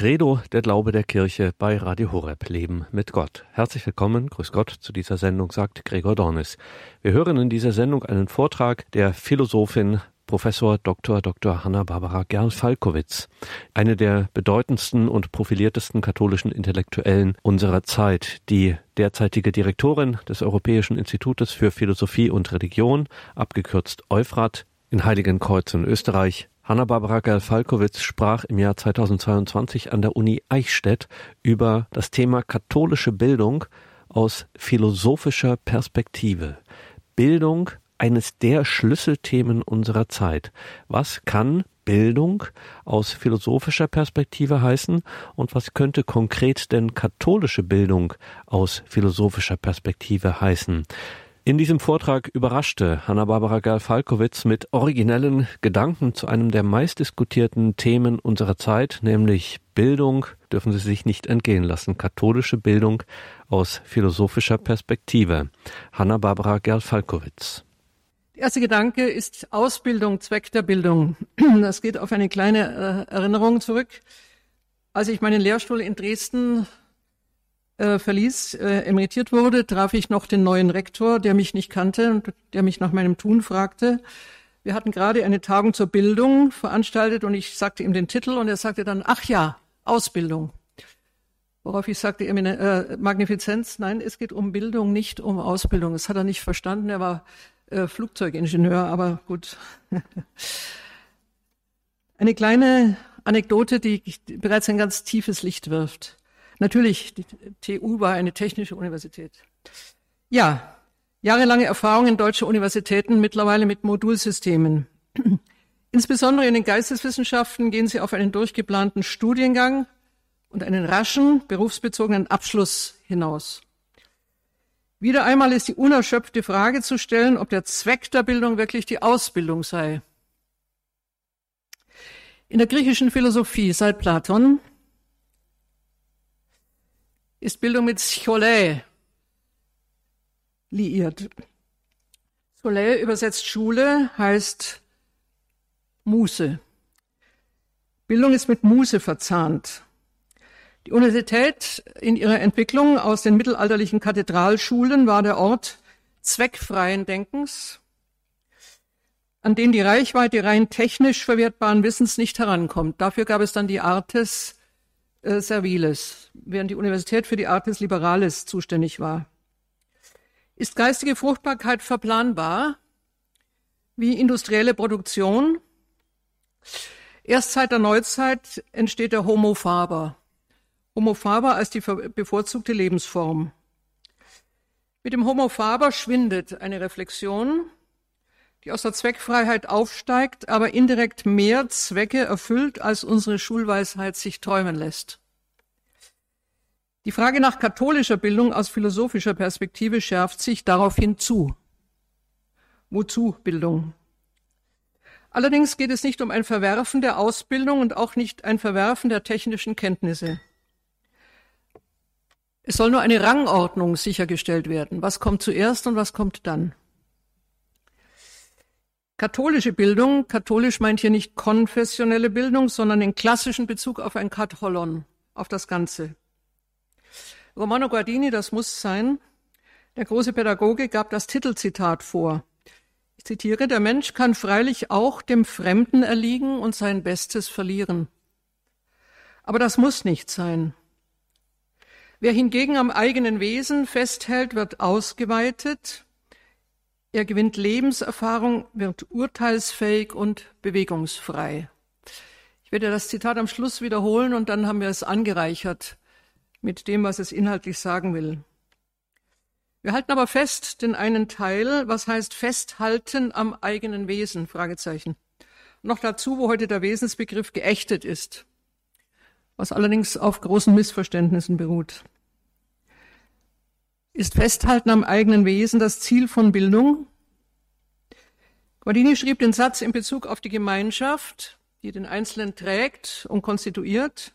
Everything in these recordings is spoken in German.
Credo, der Glaube der Kirche bei Radio Horeb Leben mit Gott. Herzlich willkommen, grüß Gott zu dieser Sendung, sagt Gregor Dornis. Wir hören in dieser Sendung einen Vortrag der Philosophin Professor Dr. Dr. Hanna-Barbara Gerl-Falkowitz, eine der bedeutendsten und profiliertesten katholischen Intellektuellen unserer Zeit, die derzeitige Direktorin des Europäischen Institutes für Philosophie und Religion, abgekürzt Euphrat, in Heiligenkreuz in Österreich. Hanna-Barbara Gerl-Falkowitz sprach im Jahr 2022 an der Uni Eichstätt über das Thema katholische Bildung aus philosophischer Perspektive. Bildung eines der Schlüsselthemen unserer Zeit. Was kann Bildung aus philosophischer Perspektive heißen und was könnte konkret denn katholische Bildung aus philosophischer Perspektive heißen? In diesem Vortrag überraschte Hanna-Barbara Gerl-Falkowitz mit originellen Gedanken zu einem der meistdiskutierten Themen unserer Zeit, nämlich Bildung dürfen Sie sich nicht entgehen lassen, katholische Bildung aus philosophischer Perspektive. Hanna-Barbara Gerl-Falkowitz. Der erste Gedanke ist Ausbildung, Zweck der Bildung. Das geht auf eine kleine äh, Erinnerung zurück. Als ich meinen Lehrstuhl in Dresden äh, verließ, äh, emeritiert wurde, traf ich noch den neuen Rektor, der mich nicht kannte und der mich nach meinem Tun fragte. Wir hatten gerade eine Tagung zur Bildung veranstaltet und ich sagte ihm den Titel und er sagte dann, ach ja, Ausbildung. Worauf ich sagte, äh, Magnifizenz, nein, es geht um Bildung, nicht um Ausbildung. Das hat er nicht verstanden. Er war äh, Flugzeugingenieur, aber gut. Eine kleine Anekdote, die bereits ein ganz tiefes Licht wirft. Natürlich, die TU war eine technische Universität. Ja, jahrelange Erfahrung in deutschen Universitäten, mittlerweile mit Modulsystemen. Insbesondere in den Geisteswissenschaften gehen sie auf einen durchgeplanten Studiengang und einen raschen, berufsbezogenen Abschluss hinaus. Wieder einmal ist die unerschöpfte Frage zu stellen, ob der Zweck der Bildung wirklich die Ausbildung sei. In der griechischen Philosophie seit Platon ist Bildung mit Scholä liiert. Scholä übersetzt Schule heißt Muße. Bildung ist mit Muße verzahnt. Die Universität in ihrer Entwicklung aus den mittelalterlichen Kathedralschulen war der Ort zweckfreien Denkens, an den die Reichweite rein technisch verwertbaren Wissens nicht herankommt. Dafür gab es dann die Artes äh, Serviles, während die Universität für die Artes Liberales zuständig war. Ist geistige Fruchtbarkeit verplanbar wie industrielle Produktion? Erst seit der Neuzeit entsteht der Homo faber. Homo faber als die bevorzugte Lebensform. Mit dem Homo faber schwindet eine Reflexion, die aus der Zweckfreiheit aufsteigt, aber indirekt mehr Zwecke erfüllt, als unsere Schulweisheit sich träumen lässt. Die Frage nach katholischer Bildung aus philosophischer Perspektive schärft sich daraufhin zu. Wozu Bildung? Allerdings geht es nicht um ein Verwerfen der Ausbildung und auch nicht ein Verwerfen der technischen Kenntnisse. Es soll nur eine Rangordnung sichergestellt werden. Was kommt zuerst und was kommt dann? Katholische Bildung, katholisch meint hier nicht konfessionelle Bildung, sondern den klassischen Bezug auf ein Katholon, auf das Ganze. Romano Guardini, das muss sein, der große Pädagoge gab das Titelzitat vor. Ich zitiere, der Mensch kann freilich auch dem Fremden erliegen und sein Bestes verlieren. Aber das muss nicht sein. Wer hingegen am eigenen Wesen festhält, wird ausgeweitet. Er gewinnt Lebenserfahrung, wird urteilsfähig und bewegungsfrei. Ich werde das Zitat am Schluss wiederholen und dann haben wir es angereichert mit dem, was es inhaltlich sagen will. Wir halten aber fest den einen Teil, was heißt festhalten am eigenen Wesen, Fragezeichen. Noch dazu, wo heute der Wesensbegriff geächtet ist was allerdings auf großen Missverständnissen beruht. Ist Festhalten am eigenen Wesen das Ziel von Bildung? Guardini schrieb den Satz in Bezug auf die Gemeinschaft, die den Einzelnen trägt und konstituiert.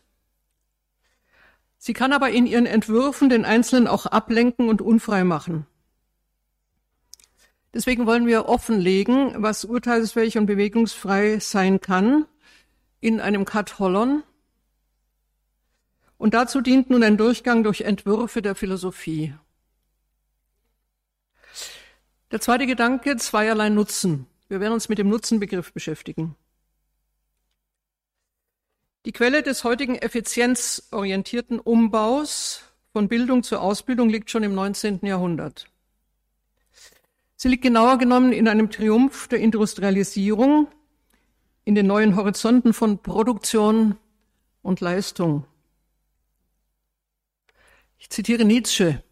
Sie kann aber in ihren Entwürfen den Einzelnen auch ablenken und unfrei machen. Deswegen wollen wir offenlegen, was urteilsfähig und bewegungsfrei sein kann in einem Katholon Und dazu dient nun ein Durchgang durch Entwürfe der Philosophie. Der zweite Gedanke, zweierlei Nutzen. Wir werden uns mit dem Nutzenbegriff beschäftigen. Die Quelle des heutigen effizienzorientierten Umbaus von Bildung zur Ausbildung liegt schon im 19. Jahrhundert. Sie liegt genauer genommen in einem Triumph der Industrialisierung, in den neuen Horizonten von Produktion und Leistung. Ich zitiere Nietzsche,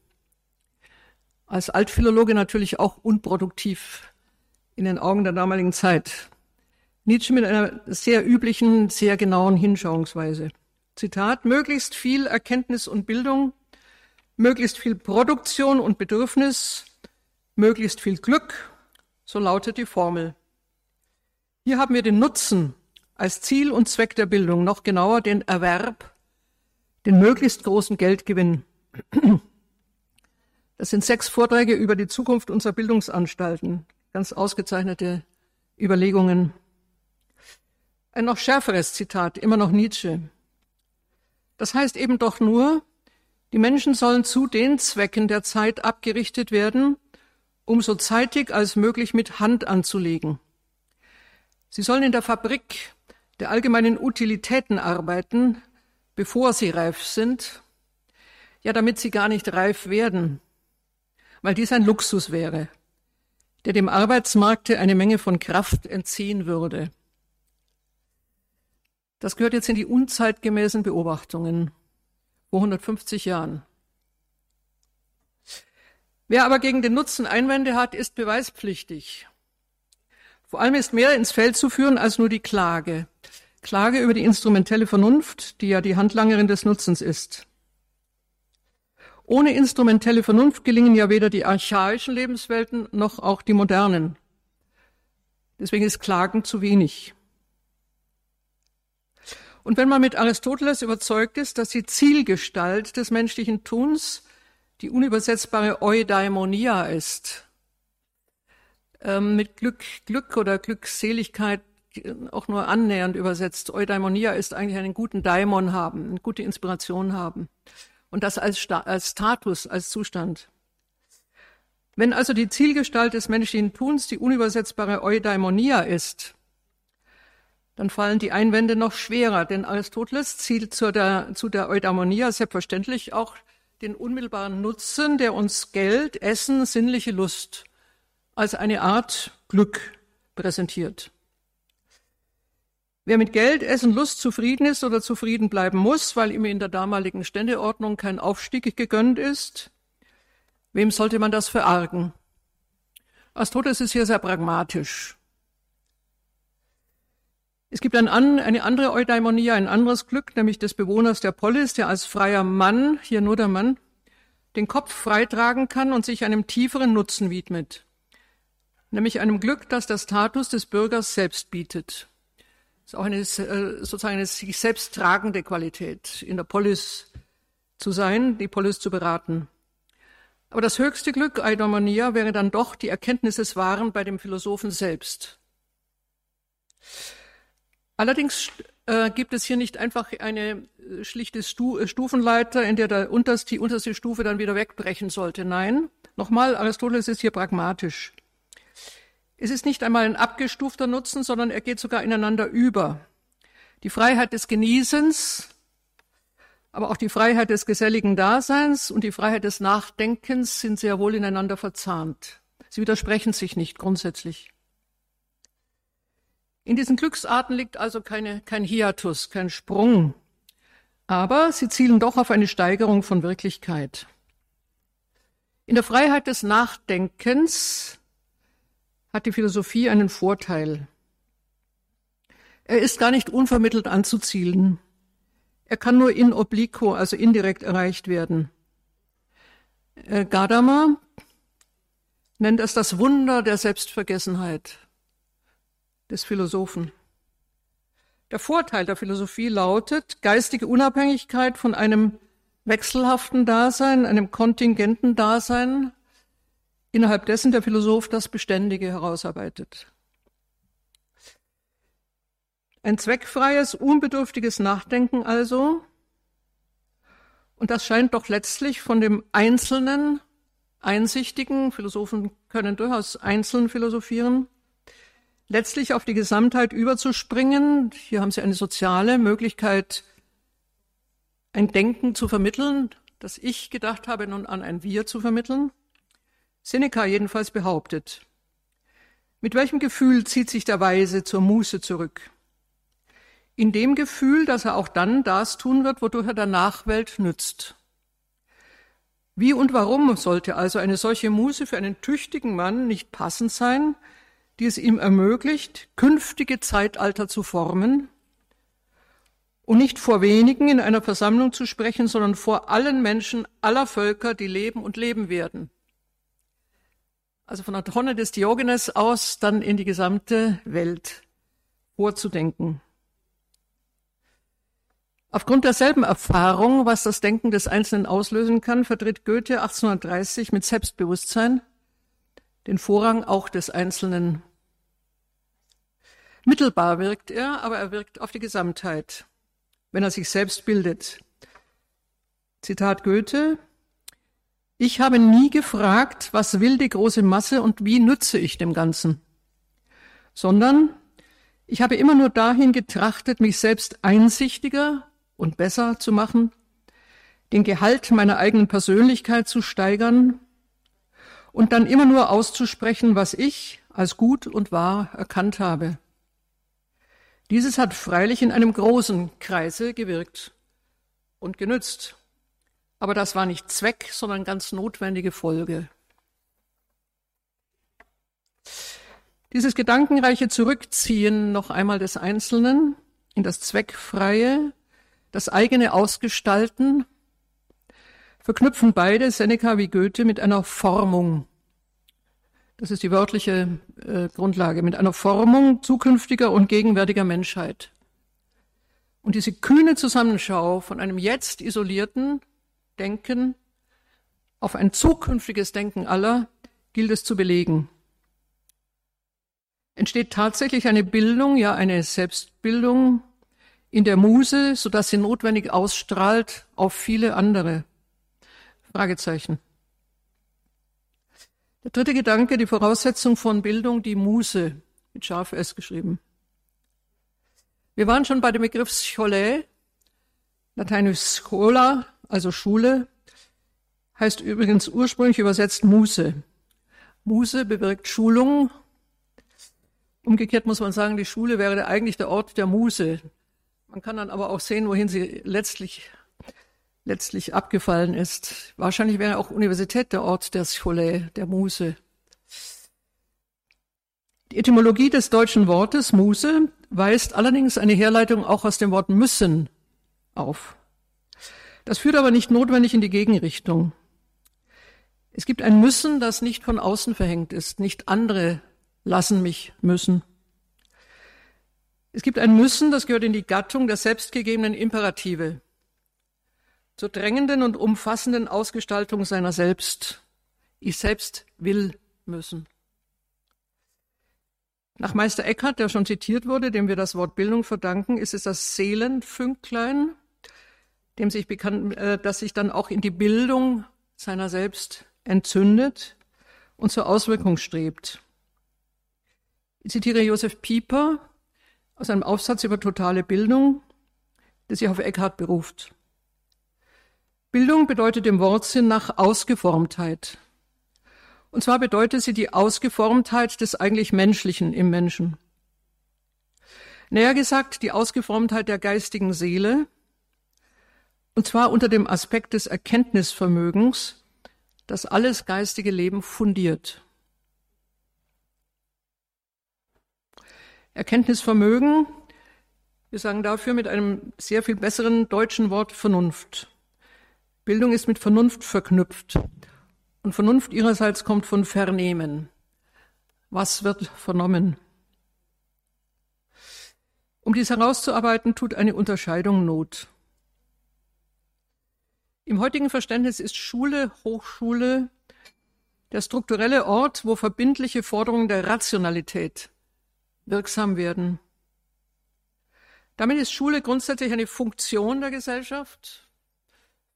als Altphilologe natürlich auch unproduktiv in den Augen der damaligen Zeit. Nietzsche mit einer sehr üblichen, sehr genauen Hinschauungsweise. Zitat, möglichst viel Erkenntnis und Bildung, möglichst viel Produktion und Bedürfnis, möglichst viel Glück, so lautet die Formel. Hier haben wir den Nutzen als Ziel und Zweck der Bildung, noch genauer den Erwerb, den möglichst großen Geldgewinn. Das sind sechs Vorträge über die Zukunft unserer Bildungsanstalten, ganz ausgezeichnete Überlegungen. Ein noch schärferes Zitat, immer noch Nietzsche. Das heißt eben doch nur, die Menschen sollen zu den Zwecken der Zeit abgerichtet werden, um so zeitig als möglich mit Hand anzulegen. Sie sollen in der Fabrik der allgemeinen Utilitäten arbeiten, bevor sie reif sind, ja damit sie gar nicht reif werden, weil dies ein Luxus wäre, der dem Arbeitsmarkte eine Menge von Kraft entziehen würde. Das gehört jetzt in die unzeitgemäßen Beobachtungen vor 150 Jahren. Wer aber gegen den Nutzen Einwände hat, ist beweispflichtig. Vor allem ist mehr ins Feld zu führen als nur die Klage. Klage über die instrumentelle Vernunft, die ja die Handlangerin des Nutzens ist. Ohne instrumentelle Vernunft gelingen ja weder die archaischen Lebenswelten noch auch die modernen. Deswegen ist Klagen zu wenig. Und wenn man mit Aristoteles überzeugt ist, dass die Zielgestalt des menschlichen Tuns die unübersetzbare Eudaimonia ist, ähm, mit Glück, Glück oder Glückseligkeit auch nur annähernd übersetzt. Eudaimonia ist eigentlich einen guten Daimon haben, eine gute Inspiration haben. Und das als, als Status, als Zustand. Wenn also die Zielgestalt des menschlichen Tuns die unübersetzbare Eudaimonia ist, dann fallen die Einwände noch schwerer, denn Aristoteles zielt zu der, zu der Eudaimonia selbstverständlich auch den unmittelbaren Nutzen, der uns Geld, Essen, sinnliche Lust als eine Art Glück präsentiert. Wer mit Geld, Essen, Lust zufrieden ist oder zufrieden bleiben muss, weil ihm in der damaligen Ständeordnung kein Aufstieg gegönnt ist, wem sollte man das verargen? Aristoteles ist hier sehr pragmatisch. Es gibt ein, eine andere Eudaimonia, ein anderes Glück, nämlich des Bewohners der Polis, der als freier Mann, hier nur der Mann, den Kopf freitragen kann und sich einem tieferen Nutzen widmet, nämlich einem Glück, das der Status des Bürgers selbst bietet. Ist auch eine, äh, sozusagen eine sich selbst tragende Qualität, in der Polis zu sein, die Polis zu beraten. Aber das höchste Glück, Eudaimonia, wäre dann doch die Erkenntnis des Wahren bei dem Philosophen selbst. Allerdings äh, gibt es hier nicht einfach eine äh, schlichte Stu äh, Stufenleiter, in der der unterste, die unterste Stufe dann wieder wegbrechen sollte. Nein, nochmal, Aristoteles ist hier pragmatisch. Es ist nicht einmal ein abgestufter Nutzen, sondern er geht sogar ineinander über. Die Freiheit des Genießens, aber auch die Freiheit des geselligen Daseins und die Freiheit des Nachdenkens sind sehr wohl ineinander verzahnt. Sie widersprechen sich nicht grundsätzlich. In diesen Glücksarten liegt also keine, kein Hiatus, kein Sprung. Aber sie zielen doch auf eine Steigerung von Wirklichkeit. In der Freiheit des Nachdenkens hat die Philosophie einen Vorteil. Er ist gar nicht unvermittelt anzuzielen. Er kann nur in obliquo, also indirekt erreicht werden. Äh, Gadamer nennt es das Wunder der Selbstvergessenheit des Philosophen. Der Vorteil der Philosophie lautet geistige Unabhängigkeit von einem wechselhaften Dasein, einem kontingenten Dasein, innerhalb dessen der Philosoph das Beständige herausarbeitet. Ein zweckfreies, unbedürftiges Nachdenken also, Und das scheint doch letztlich von dem einzelnen Einsichtigen, Philosophen können durchaus einzeln philosophieren, letztlich auf die Gesamtheit überzuspringen. Hier haben Sie eine soziale Möglichkeit, ein Denken zu vermitteln, das ich gedacht habe, nun an ein Wir zu vermitteln. Seneca jedenfalls behauptet. Mit welchem Gefühl zieht sich der Weise zur Muße zurück? In dem Gefühl, dass er auch dann das tun wird, wodurch er der Nachwelt nützt. Wie und warum sollte also eine solche Muße für einen tüchtigen Mann nicht passend sein, die es ihm ermöglicht, künftige Zeitalter zu formen und nicht vor wenigen in einer Versammlung zu sprechen, sondern vor allen Menschen aller Völker, die leben und leben werden. Also von Tonne des Diogenes aus dann in die gesamte Welt vorzudenken. Aufgrund derselben Erfahrung, was das Denken des Einzelnen auslösen kann, vertritt Goethe 1830 mit Selbstbewusstsein den Vorrang auch des Einzelnen. Mittelbar wirkt er, aber er wirkt auf die Gesamtheit, wenn er sich selbst bildet. Zitat Goethe, ich habe nie gefragt, was will die große Masse und wie nütze ich dem Ganzen, sondern ich habe immer nur dahin getrachtet, mich selbst einsichtiger und besser zu machen, den Gehalt meiner eigenen Persönlichkeit zu steigern und dann immer nur auszusprechen, was ich als gut und wahr erkannt habe. Dieses hat freilich in einem großen Kreise gewirkt und genützt. Aber das war nicht Zweck, sondern ganz notwendige Folge. Dieses gedankenreiche Zurückziehen noch einmal des Einzelnen in das Zweckfreie, das eigene Ausgestalten verknüpfen beide, Seneca wie Goethe, mit einer Formung. Das ist die wörtliche äh, Grundlage, mit einer Formung zukünftiger und gegenwärtiger Menschheit. Und diese kühne Zusammenschau von einem jetzt isolierten Denken auf ein zukünftiges Denken aller gilt es zu belegen. Entsteht tatsächlich eine Bildung, ja eine Selbstbildung in der Muse, sodass sie notwendig ausstrahlt auf viele andere. Fragezeichen. Der dritte Gedanke, die Voraussetzung von Bildung, die Muse, mit scharf S geschrieben. Wir waren schon bei dem Begriff Scholae, lateinisch Schola, also Schule, heißt übrigens ursprünglich übersetzt Muse. Muse bewirkt Schulung. Umgekehrt muss man sagen, die Schule wäre eigentlich der Ort der Muse. Man kann dann aber auch sehen, wohin sie letztlich letztlich abgefallen ist. Wahrscheinlich wäre auch Universität der Ort der Schule, der Muse. Die Etymologie des deutschen Wortes Muse weist allerdings eine Herleitung auch aus dem Wort müssen auf. Das führt aber nicht notwendig in die Gegenrichtung. Es gibt ein Müssen, das nicht von außen verhängt ist, nicht andere lassen mich müssen. Es gibt ein Müssen, das gehört in die Gattung der selbstgegebenen Imperative zur drängenden und umfassenden Ausgestaltung seiner selbst. Ich selbst will müssen. Nach Meister Eckhart, der schon zitiert wurde, dem wir das Wort Bildung verdanken, ist es das Seelenfünklein, dem sich bekannt, äh, das sich dann auch in die Bildung seiner selbst entzündet und zur Auswirkung strebt. Ich zitiere Josef Pieper aus einem Aufsatz über totale Bildung, der sich auf Eckhart beruft. Bildung bedeutet im Wortsinn nach Ausgeformtheit. Und zwar bedeutet sie die Ausgeformtheit des eigentlich Menschlichen im Menschen. Näher gesagt, die Ausgeformtheit der geistigen Seele, und zwar unter dem Aspekt des Erkenntnisvermögens, das alles geistige Leben fundiert. Erkenntnisvermögen, wir sagen dafür mit einem sehr viel besseren deutschen Wort Vernunft. Bildung ist mit Vernunft verknüpft. Und Vernunft ihrerseits kommt von Vernehmen. Was wird vernommen? Um dies herauszuarbeiten, tut eine Unterscheidung Not. Im heutigen Verständnis ist Schule, Hochschule der strukturelle Ort, wo verbindliche Forderungen der Rationalität wirksam werden. Damit ist Schule grundsätzlich eine Funktion der Gesellschaft,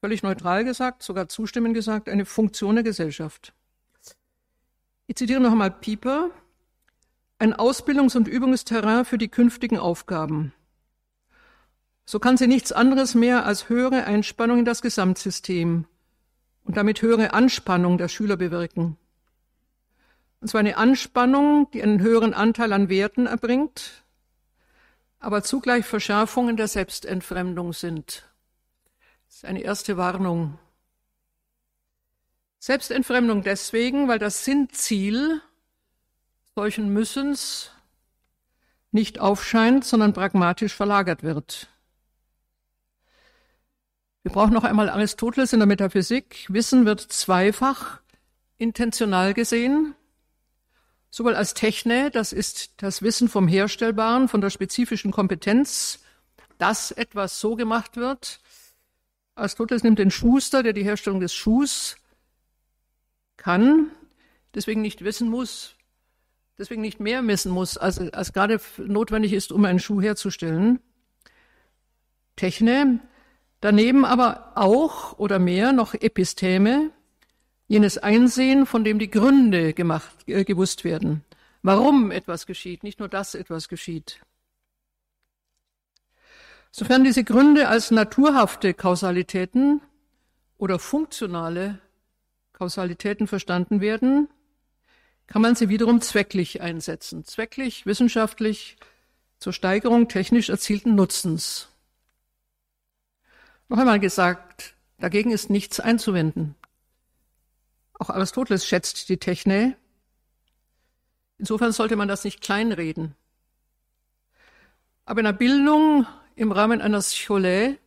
völlig neutral gesagt, sogar zustimmend gesagt, eine Funktion der Gesellschaft. Ich zitiere noch einmal Pieper, ein Ausbildungs- und Übungsterrain für die künftigen Aufgaben. So kann sie nichts anderes mehr als höhere Einspannung in das Gesamtsystem und damit höhere Anspannung der Schüler bewirken. Und zwar eine Anspannung, die einen höheren Anteil an Werten erbringt, aber zugleich Verschärfungen der Selbstentfremdung sind. Das ist eine erste Warnung. Selbstentfremdung deswegen, weil das Sinnziel solchen Müssens nicht aufscheint, sondern pragmatisch verlagert wird. Wir brauchen noch einmal Aristoteles in der Metaphysik. Wissen wird zweifach intentional gesehen, sowohl als Techne, das ist das Wissen vom Herstellbaren, von der spezifischen Kompetenz, dass etwas so gemacht wird. Aristoteles nimmt den Schuster, der die Herstellung des Schuhs kann, deswegen nicht wissen muss, deswegen nicht mehr messen muss, als, als gerade notwendig ist, um einen Schuh herzustellen. Techne, daneben aber auch oder mehr noch Episteme, jenes Einsehen, von dem die Gründe gemacht, äh, gewusst werden, warum etwas geschieht, nicht nur, dass etwas geschieht. Sofern diese Gründe als naturhafte Kausalitäten oder funktionale Kausalitäten verstanden werden, kann man sie wiederum zwecklich einsetzen. Zwecklich, wissenschaftlich, zur Steigerung technisch erzielten Nutzens. Noch einmal gesagt, dagegen ist nichts einzuwenden. Auch Aristoteles schätzt die Techne. Insofern sollte man das nicht kleinreden. Aber in der Bildung im Rahmen einer Scholä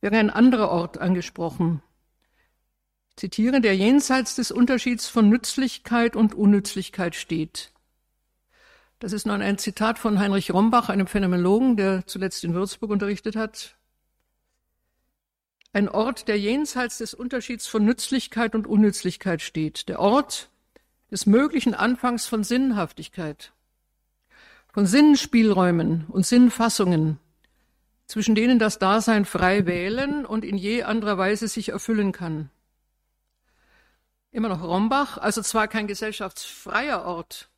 wäre ein anderer Ort angesprochen, zitiere, der jenseits des Unterschieds von Nützlichkeit und Unnützlichkeit steht. Das ist nun ein Zitat von Heinrich Rombach, einem Phänomenologen, der zuletzt in Würzburg unterrichtet hat. Ein Ort, der jenseits des Unterschieds von Nützlichkeit und Unnützlichkeit steht. Der Ort des möglichen Anfangs von Sinnhaftigkeit, von Sinnspielräumen und Sinnfassungen, zwischen denen das Dasein frei wählen und in je anderer Weise sich erfüllen kann immer noch Rombach, also zwar kein gesellschaftsfreier Ort,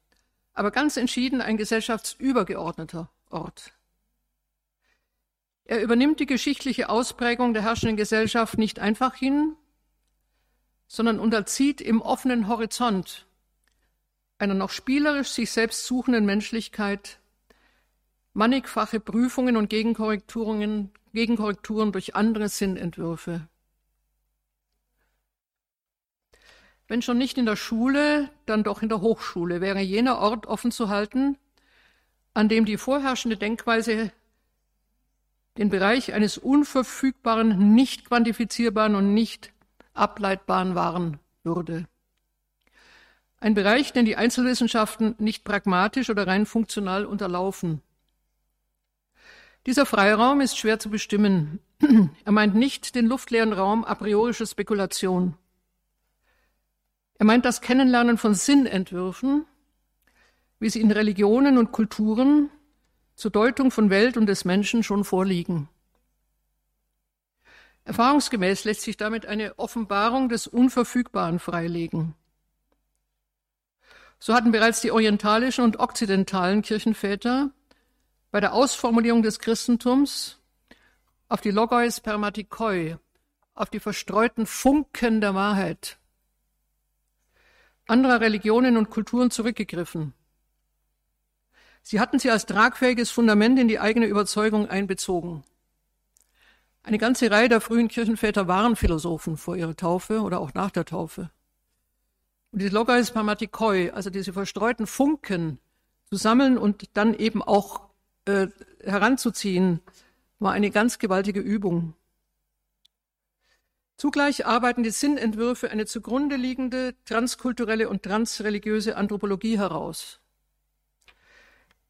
aber ganz entschieden ein gesellschaftsübergeordneter Ort. Er übernimmt die geschichtliche Ausprägung der herrschenden Gesellschaft nicht einfach hin, sondern unterzieht im offenen Horizont einer noch spielerisch sich selbst suchenden Menschlichkeit mannigfache Prüfungen und Gegenkorrekturen, Gegenkorrekturen durch andere Sinnentwürfe. wenn schon nicht in der Schule, dann doch in der Hochschule wäre jener Ort offen zu halten, an dem die vorherrschende Denkweise den Bereich eines unverfügbaren, nicht quantifizierbaren und nicht ableitbaren wahren würde. Ein Bereich, den die Einzelwissenschaften nicht pragmatisch oder rein funktional unterlaufen. Dieser Freiraum ist schwer zu bestimmen. Er meint nicht den luftleeren Raum a priorischer Spekulation. Er meint das Kennenlernen von Sinnentwürfen, wie sie in Religionen und Kulturen zur Deutung von Welt und des Menschen schon vorliegen. Erfahrungsgemäß lässt sich damit eine Offenbarung des Unverfügbaren freilegen. So hatten bereits die orientalischen und okzidentalen Kirchenväter bei der Ausformulierung des Christentums auf die Logos Permatikoi, auf die verstreuten Funken der Wahrheit anderer Religionen und Kulturen zurückgegriffen. Sie hatten sie als tragfähiges Fundament in die eigene Überzeugung einbezogen. Eine ganze Reihe der frühen Kirchenväter waren Philosophen vor ihrer Taufe oder auch nach der Taufe. Und die Logos Pamatikoi, also diese verstreuten Funken zu sammeln und dann eben auch äh, heranzuziehen, war eine ganz gewaltige Übung. Zugleich arbeiten die Sinnentwürfe eine zugrunde liegende transkulturelle und transreligiöse Anthropologie heraus,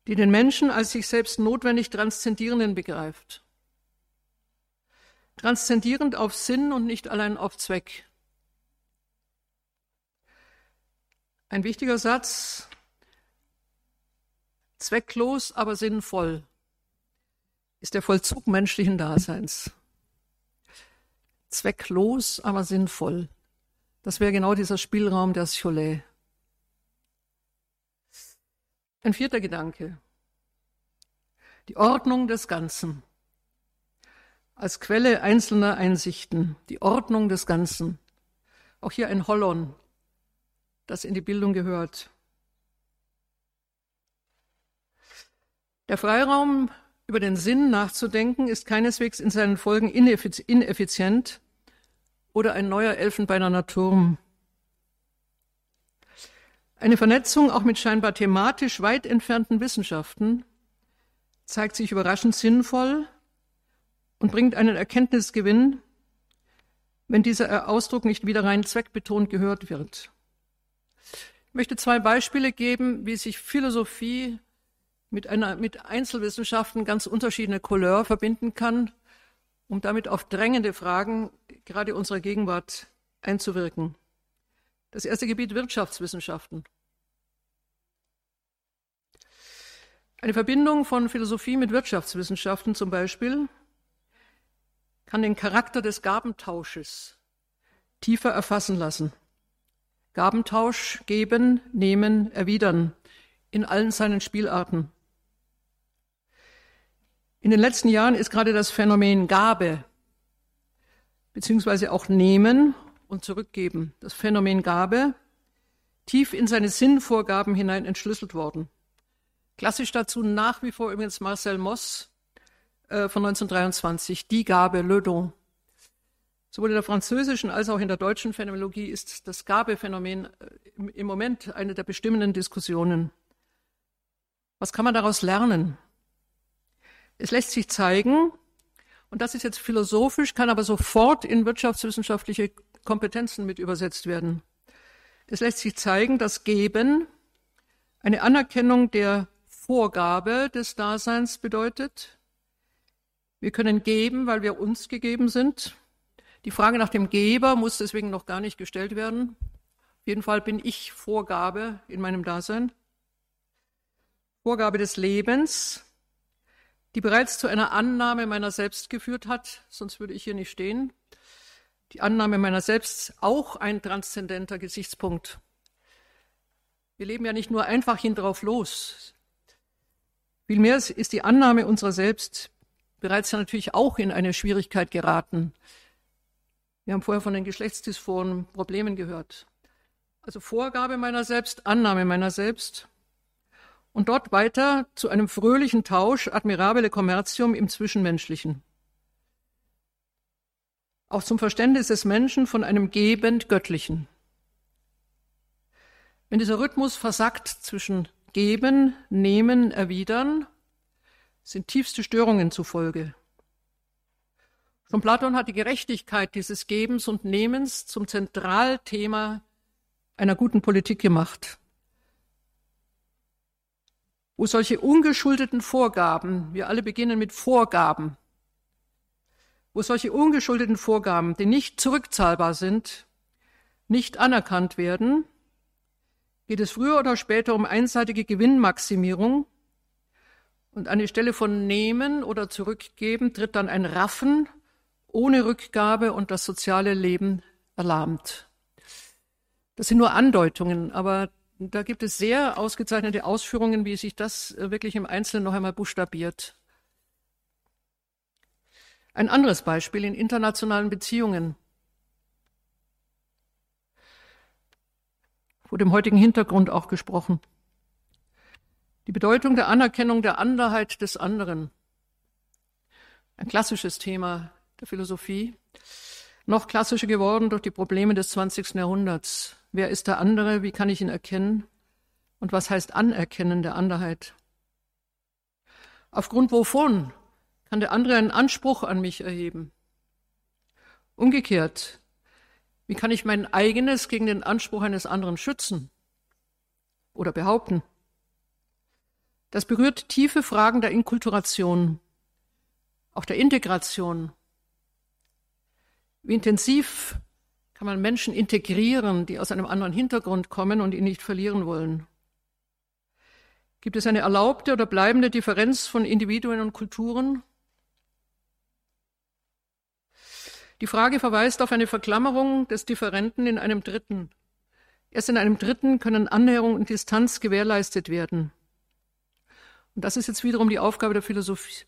die den Menschen als sich selbst notwendig Transzendierenden begreift. Transzendierend auf Sinn und nicht allein auf Zweck. Ein wichtiger Satz, zwecklos, aber sinnvoll, ist der Vollzug menschlichen Daseins. zwecklos, aber sinnvoll. Das wäre genau dieser Spielraum der Cholet. Ein vierter Gedanke. Die Ordnung des Ganzen. Als Quelle einzelner Einsichten. Die Ordnung des Ganzen. Auch hier ein Hollon, das in die Bildung gehört. Der Freiraum, über den Sinn nachzudenken, ist keineswegs in seinen Folgen ineffizient oder ein neuer elfenbeinerner Turm. Eine Vernetzung auch mit scheinbar thematisch weit entfernten Wissenschaften zeigt sich überraschend sinnvoll und bringt einen Erkenntnisgewinn, wenn dieser Ausdruck nicht wieder rein zweckbetont gehört wird. Ich möchte zwei Beispiele geben, wie sich Philosophie mit, einer, mit Einzelwissenschaften ganz unterschiedliche Couleur verbinden kann, um damit auf drängende Fragen gerade unserer Gegenwart einzuwirken. Das erste Gebiet Wirtschaftswissenschaften. Eine Verbindung von Philosophie mit Wirtschaftswissenschaften zum Beispiel kann den Charakter des Gabentausches tiefer erfassen lassen. Gabentausch geben, nehmen, erwidern in allen seinen Spielarten. In den letzten Jahren ist gerade das Phänomen Gabe beziehungsweise auch nehmen und zurückgeben, das Phänomen Gabe, tief in seine Sinnvorgaben hinein entschlüsselt worden. Klassisch dazu nach wie vor übrigens Marcel Moss äh, von 1923, Die Gabe, Le Don. Sowohl in der französischen als auch in der deutschen Phänomenologie ist das Gabephänomen äh, im, im Moment eine der bestimmenden Diskussionen. Was kann man daraus lernen? Es lässt sich zeigen, und das ist jetzt philosophisch, kann aber sofort in wirtschaftswissenschaftliche Kompetenzen mit übersetzt werden. Es lässt sich zeigen, dass Geben eine Anerkennung der Vorgabe des Daseins bedeutet. Wir können geben, weil wir uns gegeben sind. Die Frage nach dem Geber muss deswegen noch gar nicht gestellt werden. Auf jeden Fall bin ich Vorgabe in meinem Dasein. Vorgabe des Lebens, die bereits zu einer Annahme meiner selbst geführt hat, sonst würde ich hier nicht stehen. Die Annahme meiner selbst auch ein transzendenter Gesichtspunkt. Wir leben ja nicht nur einfach hin drauf los. Vielmehr ist die Annahme unserer selbst bereits natürlich auch in eine Schwierigkeit geraten. Wir haben vorher von den geschlechtsdysphoren Problemen gehört. Also Vorgabe meiner selbst, Annahme meiner selbst und dort weiter zu einem fröhlichen Tausch admirabile Commercium im Zwischenmenschlichen. Auch zum Verständnis des Menschen von einem gebend Göttlichen. Wenn dieser Rhythmus versackt zwischen Geben, Nehmen, Erwidern, sind tiefste Störungen zufolge. Schon Platon hat die Gerechtigkeit dieses Gebens und Nehmens zum Zentralthema einer guten Politik gemacht wo solche ungeschuldeten Vorgaben, wir alle beginnen mit Vorgaben, wo solche ungeschuldeten Vorgaben, die nicht zurückzahlbar sind, nicht anerkannt werden, geht es früher oder später um einseitige Gewinnmaximierung und an die Stelle von Nehmen oder Zurückgeben tritt dann ein Raffen ohne Rückgabe und das soziale Leben erlahmt. Das sind nur Andeutungen, aber da gibt es sehr ausgezeichnete Ausführungen, wie sich das wirklich im Einzelnen noch einmal buchstabiert. Ein anderes Beispiel in internationalen Beziehungen. Vor dem heutigen Hintergrund auch gesprochen. Die Bedeutung der Anerkennung der Anderheit des anderen. Ein klassisches Thema der Philosophie. Noch klassischer geworden durch die Probleme des 20. Jahrhunderts. Wer ist der andere? Wie kann ich ihn erkennen? Und was heißt Anerkennen der Anderheit? Aufgrund wovon kann der andere einen Anspruch an mich erheben? Umgekehrt, wie kann ich mein eigenes gegen den Anspruch eines anderen schützen oder behaupten? Das berührt tiefe Fragen der Inkulturation, auch der Integration. Wie intensiv kann man Menschen integrieren, die aus einem anderen Hintergrund kommen und ihn nicht verlieren wollen? Gibt es eine erlaubte oder bleibende Differenz von Individuen und Kulturen? Die Frage verweist auf eine Verklammerung des Differenten in einem Dritten. Erst in einem Dritten können Annäherung und Distanz gewährleistet werden. Und das ist jetzt wiederum die Aufgabe der Philosophie,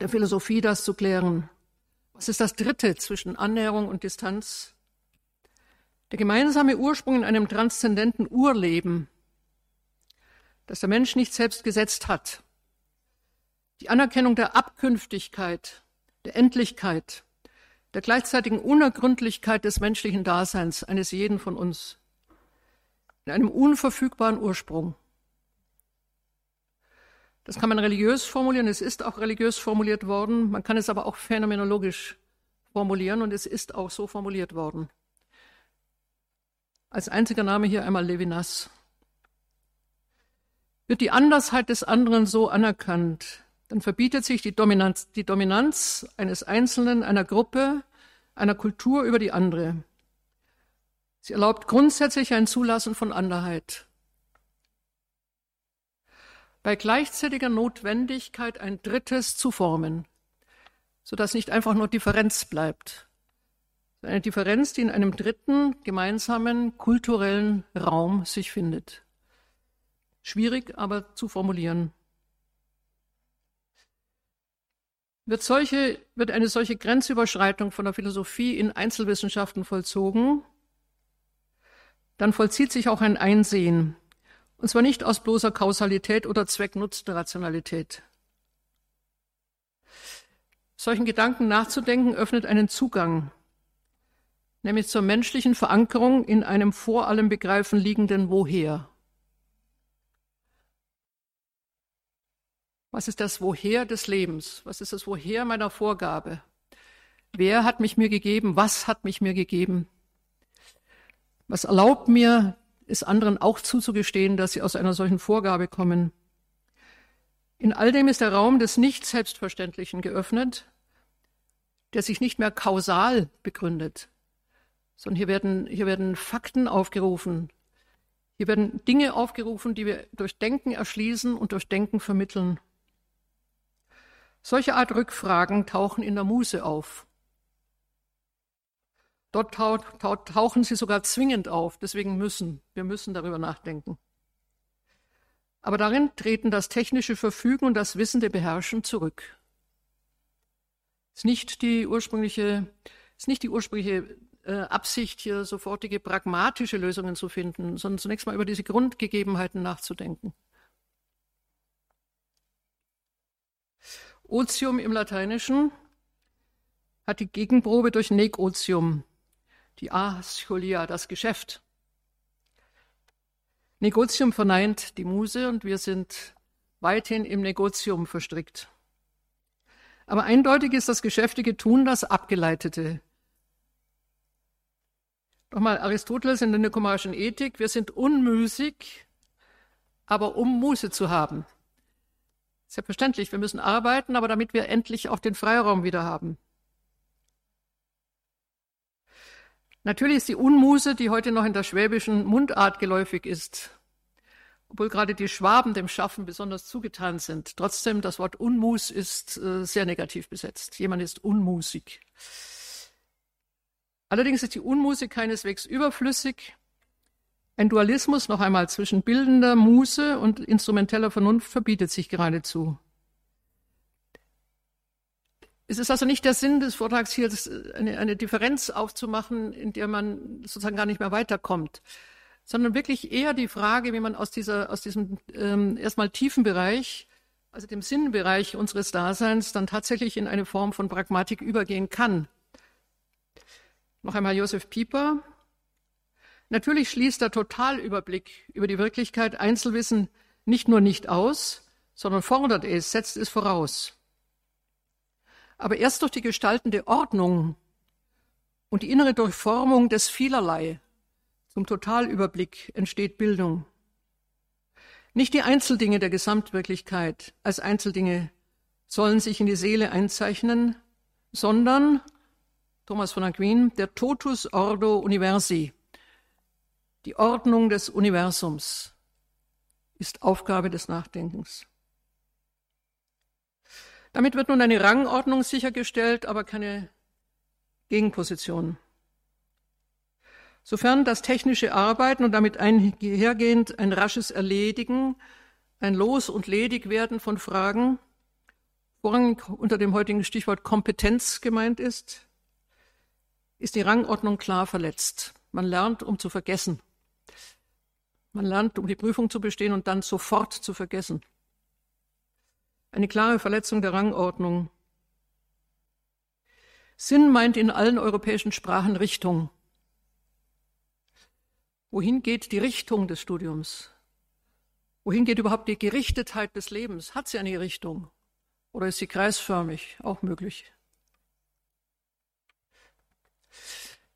der Philosophie, das zu klären. Was ist das Dritte zwischen Annäherung und Distanz? Der gemeinsame Ursprung in einem transzendenten Urleben, das der Mensch nicht selbst gesetzt hat. Die Anerkennung der Abkünftigkeit, der Endlichkeit, der gleichzeitigen Unergründlichkeit des menschlichen Daseins eines jeden von uns, in einem unverfügbaren Ursprung. Das kann man religiös formulieren, es ist auch religiös formuliert worden, man kann es aber auch phänomenologisch formulieren und es ist auch so formuliert worden. Als einziger Name hier einmal Levinas. Wird die Andersheit des anderen so anerkannt, dann verbietet sich die Dominanz, die Dominanz eines Einzelnen, einer Gruppe, einer Kultur über die andere. Sie erlaubt grundsätzlich ein Zulassen von Anderheit. Bei gleichzeitiger Notwendigkeit ein Drittes zu formen, sodass nicht einfach nur Differenz bleibt. Eine Differenz, die in einem dritten gemeinsamen kulturellen Raum sich findet. Schwierig aber zu formulieren. Wird, solche, wird eine solche Grenzüberschreitung von der Philosophie in Einzelwissenschaften vollzogen, dann vollzieht sich auch ein Einsehen. Und zwar nicht aus bloßer Kausalität oder Zwecknutzen-Rationalität. Solchen Gedanken nachzudenken öffnet einen Zugang, nämlich zur menschlichen Verankerung in einem vor allem Begreifen liegenden Woher. Was ist das Woher des Lebens? Was ist das Woher meiner Vorgabe? Wer hat mich mir gegeben? Was hat mich mir gegeben? Was erlaubt mir, es anderen auch zuzugestehen, dass sie aus einer solchen Vorgabe kommen? In all dem ist der Raum des Nicht-Selbstverständlichen geöffnet, der sich nicht mehr kausal begründet, sondern hier werden, hier werden Fakten aufgerufen. Hier werden Dinge aufgerufen, die wir durch Denken erschließen und durch Denken vermitteln. Solche Art Rückfragen tauchen in der Muse auf. Dort tauchen sie sogar zwingend auf, deswegen müssen, wir müssen darüber nachdenken. Aber darin treten das technische Verfügen und das wissende Beherrschen zurück. Es ist nicht die ursprüngliche, ist nicht die ursprüngliche äh, Absicht, hier sofortige pragmatische Lösungen zu finden, sondern zunächst mal über diese Grundgegebenheiten nachzudenken. Otium im Lateinischen hat die Gegenprobe durch Negotium, die Ascholia, das Geschäft. Negotium verneint die Muse und wir sind weithin im Negotium verstrickt. Aber eindeutig ist das geschäftige Tun das Abgeleitete. Nochmal Aristoteles in der Nikomarischen Ethik, wir sind unmüßig, aber um Muße zu haben. Selbstverständlich, wir müssen arbeiten, aber damit wir endlich auch den Freiraum wieder haben. Natürlich ist die Unmuse, die heute noch in der schwäbischen Mundart geläufig ist, obwohl gerade die Schwaben dem Schaffen besonders zugetan sind. Trotzdem, das Wort Unmus ist äh, sehr negativ besetzt. Jemand ist unmusig. Allerdings ist die Unmuse keineswegs überflüssig. Ein Dualismus noch einmal zwischen bildender Muße und instrumenteller Vernunft verbietet sich geradezu. Es ist also nicht der Sinn des Vortrags hier, eine, eine Differenz aufzumachen, in der man sozusagen gar nicht mehr weiterkommt, sondern wirklich eher die Frage, wie man aus, dieser, aus diesem ähm, erstmal tiefen Bereich, also dem Sinnbereich unseres Daseins, dann tatsächlich in eine Form von Pragmatik übergehen kann. Noch einmal Josef Pieper, Natürlich schließt der Totalüberblick über die Wirklichkeit Einzelwissen nicht nur nicht aus, sondern fordert es, setzt es voraus. Aber erst durch die gestaltende Ordnung und die innere Durchformung des Vielerlei zum Totalüberblick entsteht Bildung. Nicht die Einzeldinge der Gesamtwirklichkeit als Einzeldinge sollen sich in die Seele einzeichnen, sondern, Thomas von Aquin, der Totus Ordo Universi, die Ordnung des Universums ist Aufgabe des Nachdenkens. Damit wird nun eine Rangordnung sichergestellt, aber keine Gegenposition. Sofern das technische Arbeiten und damit einhergehend ein rasches Erledigen, ein Los- und Ledigwerden von Fragen, vorrangig unter dem heutigen Stichwort Kompetenz gemeint ist, ist die Rangordnung klar verletzt. Man lernt, um zu vergessen. Man lernt, um die Prüfung zu bestehen und dann sofort zu vergessen. Eine klare Verletzung der Rangordnung. Sinn meint in allen europäischen Sprachen Richtung. Wohin geht die Richtung des Studiums? Wohin geht überhaupt die Gerichtetheit des Lebens? Hat sie eine Richtung? Oder ist sie kreisförmig? Auch möglich.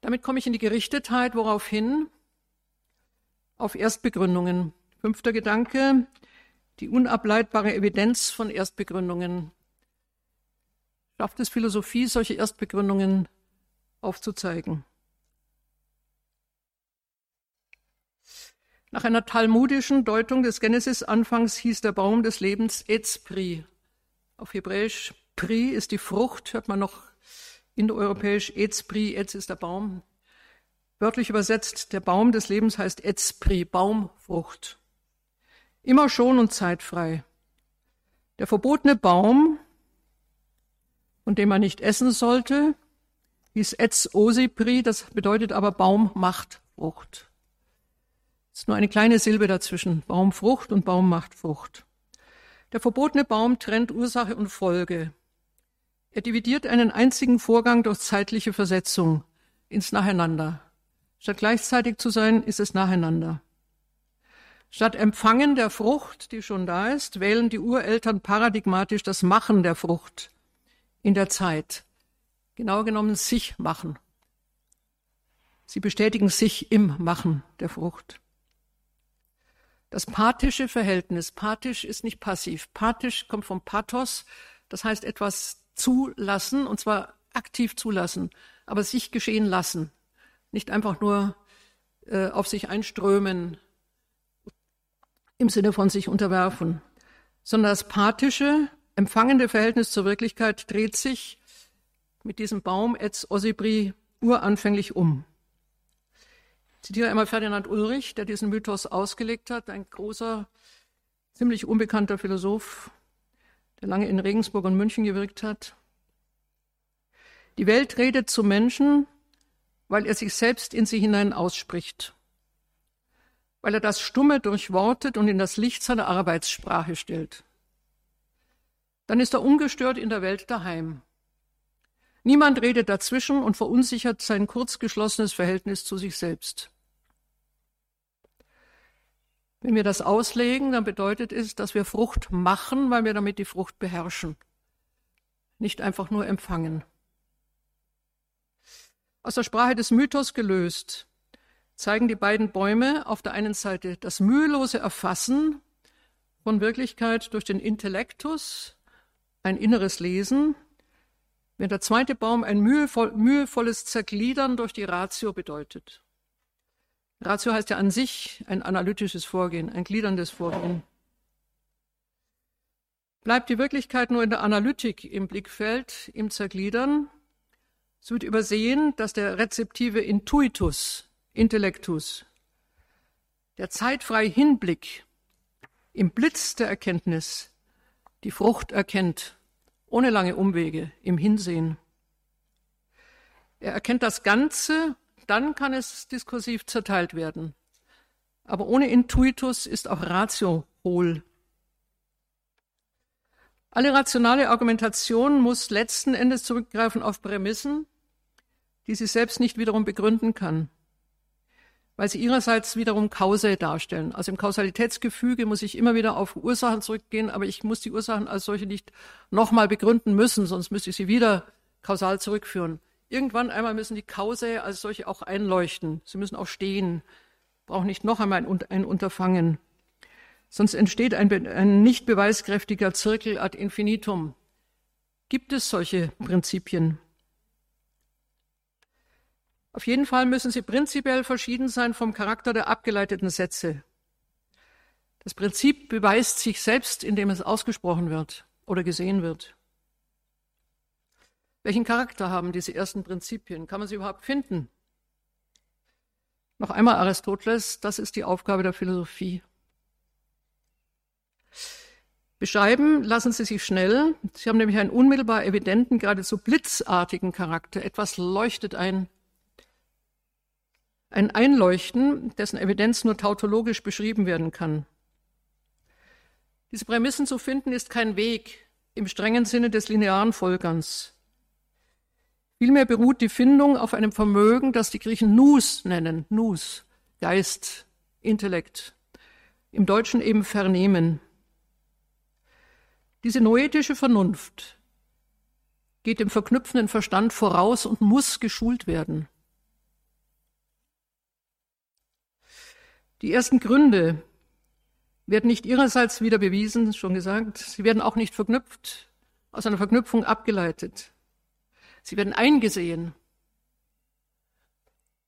Damit komme ich in die Gerichtetheit, woraufhin auf Erstbegründungen. Fünfter Gedanke, die unableitbare Evidenz von Erstbegründungen. Schafft es Philosophie, solche Erstbegründungen aufzuzeigen? Nach einer talmudischen Deutung des Genesis-Anfangs hieß der Baum des Lebens Etzpri. Auf Hebräisch Pri ist die Frucht, hört man noch indoeuropäisch Etzpri, Etz ist der Baum. Wörtlich übersetzt, der Baum des Lebens heißt Etzpri, Baumfrucht. Immer schon und zeitfrei. Der verbotene Baum, von dem man nicht essen sollte, hieß Etz Osipri, das bedeutet aber Baum macht Frucht. Es ist nur eine kleine Silbe dazwischen, Baumfrucht und Baum macht Frucht. Der verbotene Baum trennt Ursache und Folge. Er dividiert einen einzigen Vorgang durch zeitliche Versetzung ins Nacheinander. Statt gleichzeitig zu sein, ist es nacheinander. Statt Empfangen der Frucht, die schon da ist, wählen die Ureltern paradigmatisch das Machen der Frucht in der Zeit. Genau genommen sich machen. Sie bestätigen sich im Machen der Frucht. Das pathische Verhältnis, pathisch ist nicht passiv. Pathisch kommt vom Pathos, das heißt etwas zulassen, und zwar aktiv zulassen, aber sich geschehen lassen. Nicht einfach nur äh, auf sich einströmen, im Sinne von sich unterwerfen, sondern das pathische, empfangende Verhältnis zur Wirklichkeit dreht sich mit diesem Baum Etz Ossibri uranfänglich um. Ich zitiere einmal Ferdinand Ulrich, der diesen Mythos ausgelegt hat, ein großer, ziemlich unbekannter Philosoph, der lange in Regensburg und München gewirkt hat. Die Welt redet zu Menschen, weil er sich selbst in sie hinein ausspricht, weil er das Stumme durchwortet und in das Licht seiner Arbeitssprache stellt. Dann ist er ungestört in der Welt daheim. Niemand redet dazwischen und verunsichert sein kurzgeschlossenes Verhältnis zu sich selbst. Wenn wir das auslegen, dann bedeutet es, dass wir Frucht machen, weil wir damit die Frucht beherrschen, nicht einfach nur empfangen. Aus der Sprache des Mythos gelöst zeigen die beiden Bäume auf der einen Seite das mühelose Erfassen von Wirklichkeit durch den Intellektus, ein inneres Lesen, wenn der zweite Baum ein mühevoll, mühevolles Zergliedern durch die Ratio bedeutet. Ratio heißt ja an sich ein analytisches Vorgehen, ein gliederndes Vorgehen. Bleibt die Wirklichkeit nur in der Analytik im Blickfeld, im Zergliedern, so wird übersehen, dass der rezeptive Intuitus, Intellektus, der zeitfreie Hinblick im Blitz der Erkenntnis die Frucht erkennt ohne lange Umwege, im Hinsehen. Er erkennt das Ganze, dann kann es diskursiv zerteilt werden. Aber ohne Intuitus ist auch Ratio hohl. Alle rationale Argumentation muss letzten Endes zurückgreifen auf Prämissen, die sie selbst nicht wiederum begründen kann weil sie ihrerseits wiederum Kause darstellen. Also im Kausalitätsgefüge muss ich immer wieder auf Ursachen zurückgehen, aber ich muss die Ursachen als solche nicht nochmal begründen müssen, sonst müsste ich sie wieder kausal zurückführen. Irgendwann einmal müssen die Kause als solche auch einleuchten. Sie müssen auch stehen, brauchen nicht noch einmal ein, ein Unterfangen. Sonst entsteht ein, ein nicht beweiskräftiger Zirkel ad infinitum. Gibt es solche Prinzipien? Auf jeden Fall müssen sie prinzipiell verschieden sein vom Charakter der abgeleiteten Sätze. Das Prinzip beweist sich selbst, indem es ausgesprochen wird oder gesehen wird. Welchen Charakter haben diese ersten Prinzipien? Kann man sie überhaupt finden? Noch einmal Aristoteles, das ist die Aufgabe der Philosophie. Beschreiben lassen sie sich schnell. Sie haben nämlich einen unmittelbar evidenten, geradezu blitzartigen Charakter. Etwas leuchtet ein. Ein Einleuchten, dessen Evidenz nur tautologisch beschrieben werden kann. Diese Prämissen zu finden, ist kein Weg im strengen Sinne des linearen Folgerns. Vielmehr beruht die Findung auf einem Vermögen, das die Griechen Nous nennen, Nous, Geist, Intellekt, im Deutschen eben Vernehmen. Diese noetische Vernunft geht dem verknüpfenden Verstand voraus und muss geschult werden. Die ersten Gründe werden nicht ihrerseits wieder bewiesen, schon gesagt. Sie werden auch nicht verknüpft, aus einer Verknüpfung abgeleitet. Sie werden eingesehen.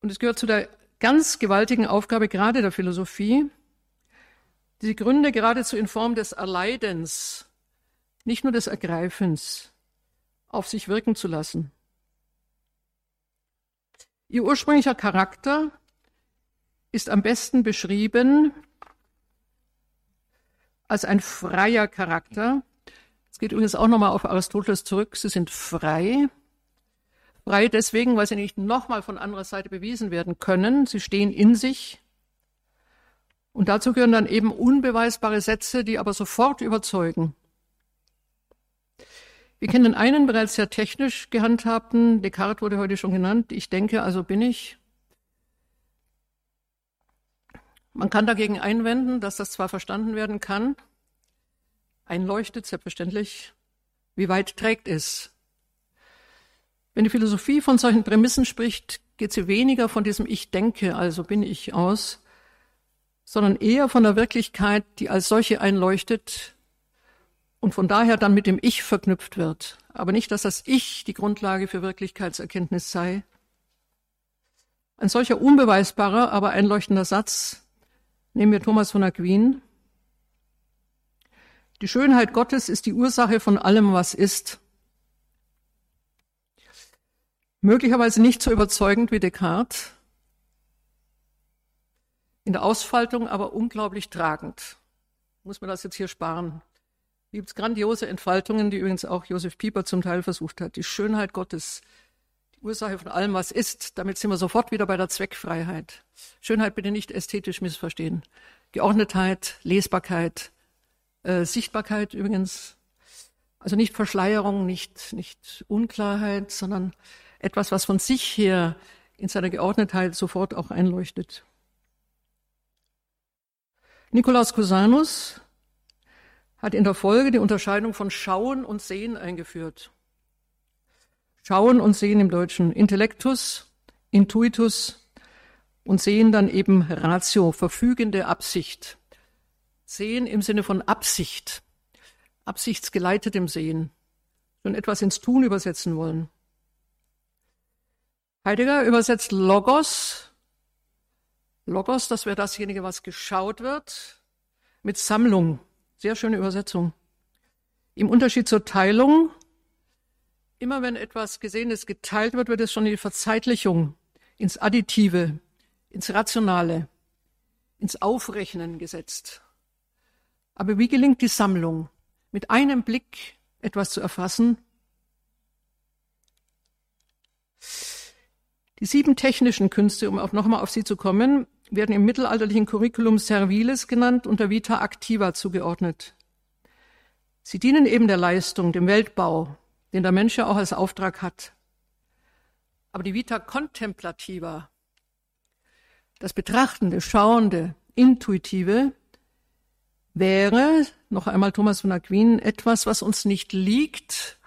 Und es gehört zu der ganz gewaltigen Aufgabe gerade der Philosophie, diese Gründe geradezu in Form des Erleidens nicht nur des Ergreifens, auf sich wirken zu lassen. Ihr ursprünglicher Charakter ist am besten beschrieben als ein freier Charakter. Es geht übrigens auch nochmal auf Aristoteles zurück. Sie sind frei. Frei deswegen, weil sie nicht nochmal von anderer Seite bewiesen werden können. Sie stehen in sich. Und dazu gehören dann eben unbeweisbare Sätze, die aber sofort überzeugen. Wir kennen einen bereits sehr technisch gehandhabten, Descartes wurde heute schon genannt, ich denke, also bin ich. Man kann dagegen einwenden, dass das zwar verstanden werden kann, einleuchtet selbstverständlich, wie weit trägt es. Wenn die Philosophie von solchen Prämissen spricht, geht sie weniger von diesem Ich denke, also bin ich aus, sondern eher von der Wirklichkeit, die als solche einleuchtet, und von daher dann mit dem Ich verknüpft wird. Aber nicht, dass das Ich die Grundlage für Wirklichkeitserkenntnis sei. Ein solcher unbeweisbarer, aber einleuchtender Satz nehmen wir Thomas von Aquin. Die Schönheit Gottes ist die Ursache von allem, was ist. Möglicherweise nicht so überzeugend wie Descartes, in der Ausfaltung aber unglaublich tragend. Muss man das jetzt hier sparen? Gibt es grandiose Entfaltungen, die übrigens auch Josef Pieper zum Teil versucht hat. Die Schönheit Gottes, die Ursache von allem, was ist. Damit sind wir sofort wieder bei der Zweckfreiheit. Schönheit bitte nicht ästhetisch missverstehen. Geordnetheit, Lesbarkeit, äh, Sichtbarkeit übrigens. Also nicht Verschleierung, nicht, nicht Unklarheit, sondern etwas, was von sich her in seiner Geordnetheit sofort auch einleuchtet. Nikolaus Cusanus, hat in der Folge die Unterscheidung von Schauen und Sehen eingeführt. Schauen und Sehen im Deutschen Intellektus, Intuitus und Sehen dann eben Ratio, verfügende Absicht. Sehen im Sinne von Absicht, absichtsgeleitetem Sehen, schon etwas ins Tun übersetzen wollen. Heidegger übersetzt Logos, Logos, das wäre dasjenige, was geschaut wird, mit Sammlung, sehr schöne Übersetzung. Im Unterschied zur Teilung, immer wenn etwas Gesehenes geteilt wird, wird es schon in die Verzeitlichung, ins Additive, ins Rationale, ins Aufrechnen gesetzt. Aber wie gelingt die Sammlung? Mit einem Blick etwas zu erfassen? Die sieben technischen Künste, um auch nochmal auf sie zu kommen, werden im mittelalterlichen Curriculum Serviles genannt und der Vita Activa zugeordnet. Sie dienen eben der Leistung, dem Weltbau, den der Mensch ja auch als Auftrag hat. Aber die Vita Contemplativa, das Betrachtende, Schauende, Intuitive, wäre, noch einmal Thomas von Aquin, etwas, was uns nicht liegt,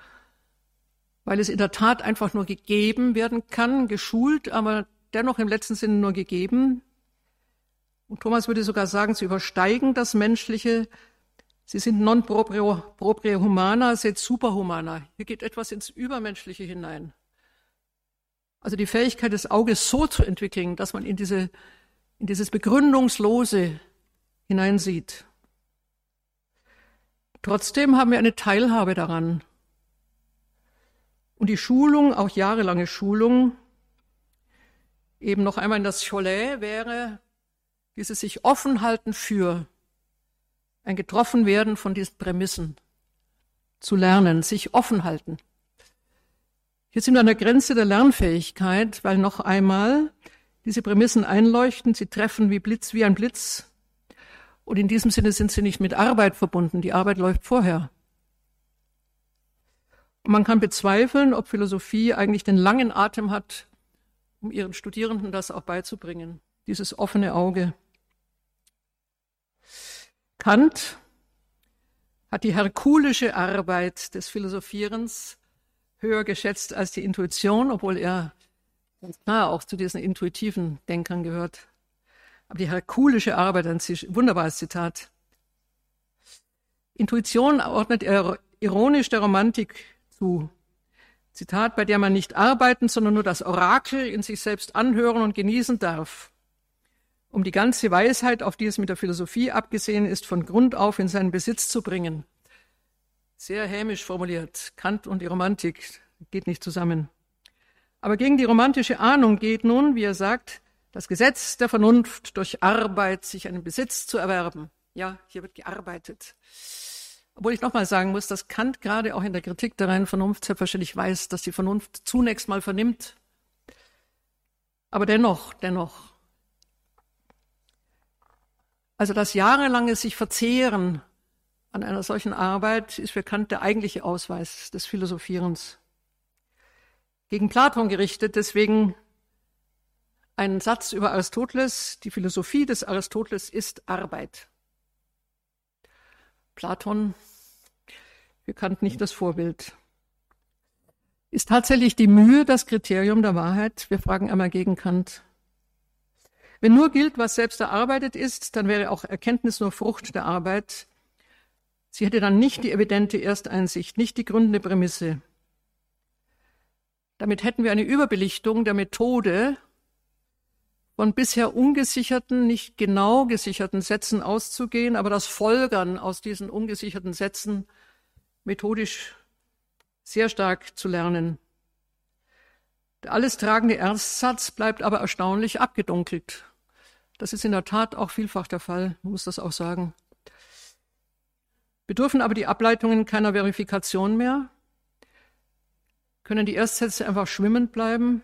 weil es in der Tat einfach nur gegeben werden kann, geschult, aber dennoch im letzten Sinne nur gegeben, und Thomas würde sogar sagen, sie übersteigen das Menschliche. Sie sind non proprio, proprio humana, sed superhumana. Hier geht etwas ins Übermenschliche hinein. Also die Fähigkeit des Auges so zu entwickeln, dass man in diese, in dieses Begründungslose hineinsieht. Trotzdem haben wir eine Teilhabe daran. Und die Schulung, auch jahrelange Schulung, eben noch einmal in das Cholet wäre dieses sich offen halten für ein getroffen werden von diesen Prämissen, zu lernen, sich offen halten. Hier sind wir an der Grenze der Lernfähigkeit, weil noch einmal diese Prämissen einleuchten, sie treffen wie Blitz, wie ein Blitz. Und in diesem Sinne sind sie nicht mit Arbeit verbunden. Die Arbeit läuft vorher. Und man kann bezweifeln, ob Philosophie eigentlich den langen Atem hat, um ihren Studierenden das auch beizubringen. Dieses offene Auge. Kant hat die herkulische Arbeit des Philosophierens höher geschätzt als die Intuition, obwohl er ganz klar auch zu diesen intuitiven Denkern gehört. Aber die herkulische Arbeit, ein wunderbares Zitat. Intuition ordnet er ironisch der Romantik zu. Zitat, bei der man nicht arbeiten, sondern nur das Orakel in sich selbst anhören und genießen darf um die ganze Weisheit, auf die es mit der Philosophie abgesehen ist, von Grund auf in seinen Besitz zu bringen. Sehr hämisch formuliert. Kant und die Romantik geht nicht zusammen. Aber gegen die romantische Ahnung geht nun, wie er sagt, das Gesetz der Vernunft durch Arbeit sich einen Besitz zu erwerben. Ja, hier wird gearbeitet. Obwohl ich nochmal sagen muss, dass Kant gerade auch in der Kritik der reinen Vernunft selbstverständlich weiß, dass die Vernunft zunächst mal vernimmt. Aber dennoch, dennoch, also das jahrelange sich verzehren an einer solchen Arbeit ist für Kant der eigentliche Ausweis des Philosophierens. Gegen Platon gerichtet, deswegen ein Satz über Aristoteles, die Philosophie des Aristoteles ist Arbeit. Platon, für Kant nicht das Vorbild. Ist tatsächlich die Mühe das Kriterium der Wahrheit? Wir fragen einmal gegen Kant. Wenn nur gilt, was selbst erarbeitet ist, dann wäre auch Erkenntnis nur Frucht der Arbeit. Sie hätte dann nicht die evidente Ersteinsicht, nicht die gründende Prämisse. Damit hätten wir eine Überbelichtung der Methode, von bisher ungesicherten, nicht genau gesicherten Sätzen auszugehen, aber das Folgern aus diesen ungesicherten Sätzen methodisch sehr stark zu lernen. Der alles tragende Erstsatz bleibt aber erstaunlich abgedunkelt. Das ist in der Tat auch vielfach der Fall, man muss das auch sagen. Bedürfen aber die Ableitungen keiner Verifikation mehr? Können die Erstsätze einfach schwimmend bleiben?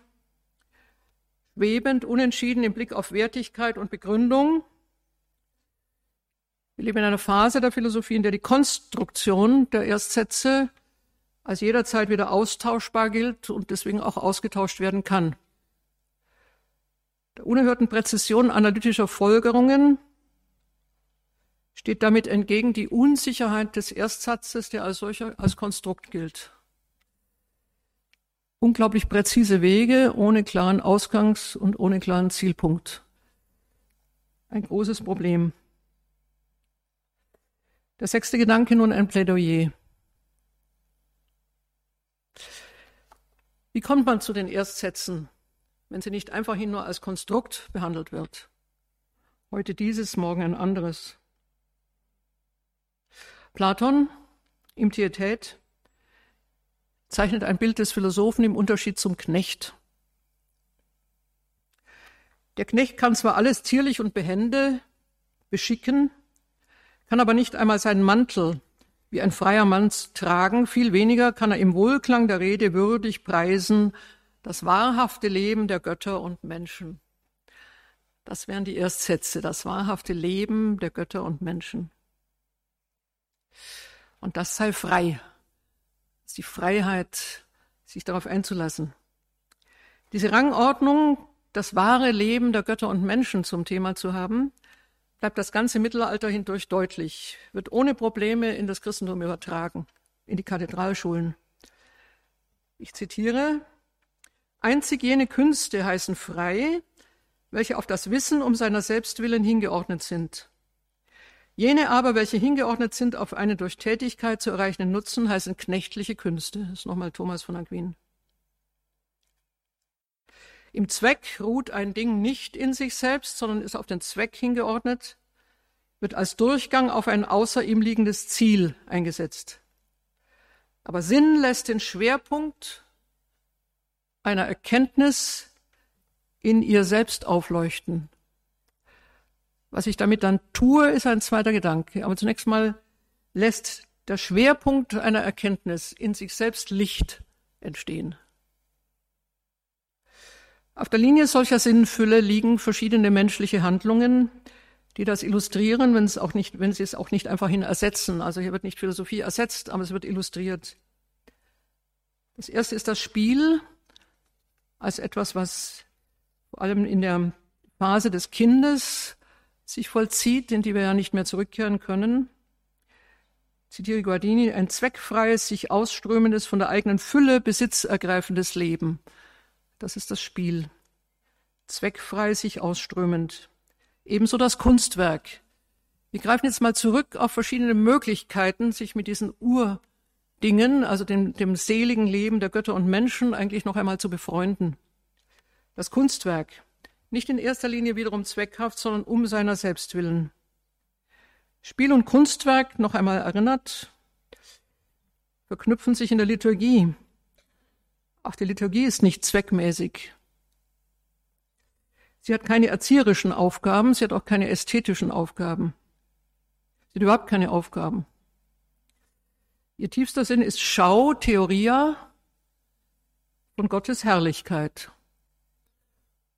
Schwebend, unentschieden im Blick auf Wertigkeit und Begründung? Wir leben in einer Phase der Philosophie, in der die Konstruktion der Erstsätze als jederzeit wieder austauschbar gilt und deswegen auch ausgetauscht werden kann der unerhörten Präzision analytischer Folgerungen steht damit entgegen die Unsicherheit des Erstsatzes, der als solcher als Konstrukt gilt. Unglaublich präzise Wege ohne klaren Ausgangs- und ohne klaren Zielpunkt. Ein großes Problem. Der sechste Gedanke nun ein Plädoyer. Wie kommt man zu den Erstsätzen? Wenn sie nicht einfach nur als Konstrukt behandelt wird. Heute dieses, morgen ein anderes. Platon im Pietät zeichnet ein Bild des Philosophen im Unterschied zum Knecht. Der Knecht kann zwar alles zierlich und behende beschicken, kann aber nicht einmal seinen Mantel wie ein freier Mann tragen, viel weniger kann er im Wohlklang der Rede würdig preisen, das wahrhafte Leben der Götter und Menschen. Das wären die Erstsätze, das wahrhafte Leben der Götter und Menschen. Und das sei frei. Das ist die Freiheit, sich darauf einzulassen. Diese Rangordnung, das wahre Leben der Götter und Menschen zum Thema zu haben, bleibt das ganze Mittelalter hindurch deutlich, wird ohne Probleme in das Christentum übertragen, in die Kathedralschulen. Ich zitiere, Einzig jene Künste heißen frei, welche auf das Wissen um seiner selbst willen hingeordnet sind. Jene aber, welche hingeordnet sind auf einen durch Tätigkeit zu erreichenden Nutzen, heißen knechtliche Künste. Das ist nochmal Thomas von Aquin. Im Zweck ruht ein Ding nicht in sich selbst, sondern ist auf den Zweck hingeordnet, wird als Durchgang auf ein außer ihm liegendes Ziel eingesetzt. Aber Sinn lässt den Schwerpunkt einer Erkenntnis in ihr selbst aufleuchten. Was ich damit dann tue, ist ein zweiter Gedanke. Aber zunächst mal lässt der Schwerpunkt einer Erkenntnis in sich selbst Licht entstehen. Auf der Linie solcher Sinnfülle liegen verschiedene menschliche Handlungen, die das illustrieren, wenn, es auch nicht, wenn sie es auch nicht einfach hin ersetzen. Also hier wird nicht Philosophie ersetzt, aber es wird illustriert. Das erste ist das Spiel als etwas, was vor allem in der Phase des Kindes sich vollzieht, in die wir ja nicht mehr zurückkehren können. Zitiere Guardini, ein zweckfreies, sich ausströmendes, von der eigenen Fülle besitzergreifendes Leben. Das ist das Spiel. Zweckfrei, sich ausströmend. Ebenso das Kunstwerk. Wir greifen jetzt mal zurück auf verschiedene Möglichkeiten, sich mit diesen Urdingen, also dem, dem seligen Leben der Götter und Menschen, eigentlich noch einmal zu befreunden. Das Kunstwerk. Nicht in erster Linie wiederum zweckhaft, sondern um seiner selbst willen. Spiel und Kunstwerk, noch einmal erinnert, verknüpfen sich in der Liturgie. Auch die Liturgie ist nicht zweckmäßig. Sie hat keine erzieherischen Aufgaben, sie hat auch keine ästhetischen Aufgaben. Sie hat überhaupt keine Aufgaben. Ihr tiefster Sinn ist Schau, Theoria von Gottes Herrlichkeit.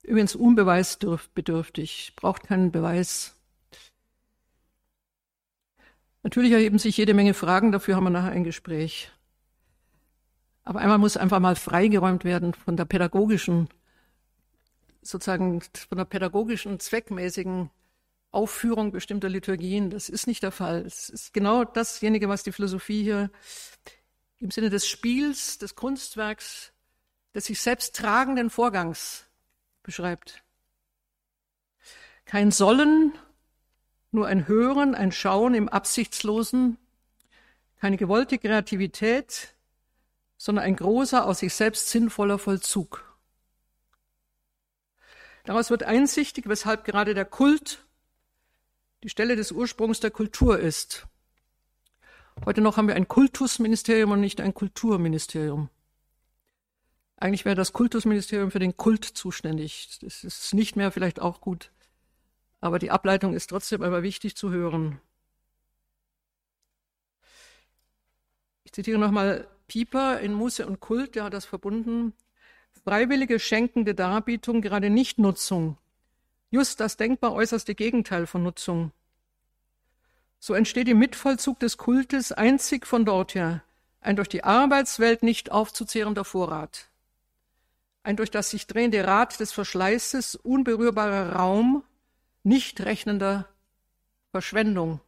Übrigens unbeweisbedürftig, braucht keinen Beweis. Natürlich erheben sich jede Menge Fragen, dafür haben wir nachher ein Gespräch. Aber einmal muss einfach mal freigeräumt werden von der pädagogischen, sozusagen von der pädagogischen, zweckmäßigen Aufführung bestimmter Liturgien. Das ist nicht der Fall. Es ist genau dasjenige, was die Philosophie hier im Sinne des Spiels, des Kunstwerks, des sich selbst tragenden Vorgangs beschreibt. Kein Sollen, nur ein Hören, ein Schauen im Absichtslosen, keine gewollte Kreativität, sondern ein großer, aus sich selbst sinnvoller Vollzug. Daraus wird einsichtig, weshalb gerade der Kult die Stelle des Ursprungs der Kultur ist. Heute noch haben wir ein Kultusministerium und nicht ein Kulturministerium. Eigentlich wäre das Kultusministerium für den Kult zuständig. Das ist nicht mehr vielleicht auch gut. Aber die Ableitung ist trotzdem aber wichtig zu hören. Ich zitiere nochmal Pieper in Muße und Kult, der hat das verbunden. Freiwillige schenkende Darbietung, gerade nicht Nutzung. Just das denkbar äußerste Gegenteil von Nutzung. So entsteht im Mitvollzug des Kultes einzig von dort her ein durch die Arbeitswelt nicht aufzuzehrender Vorrat ein durch das sich drehende Rad des Verschleißes unberührbarer Raum nicht rechnender Verschwendung,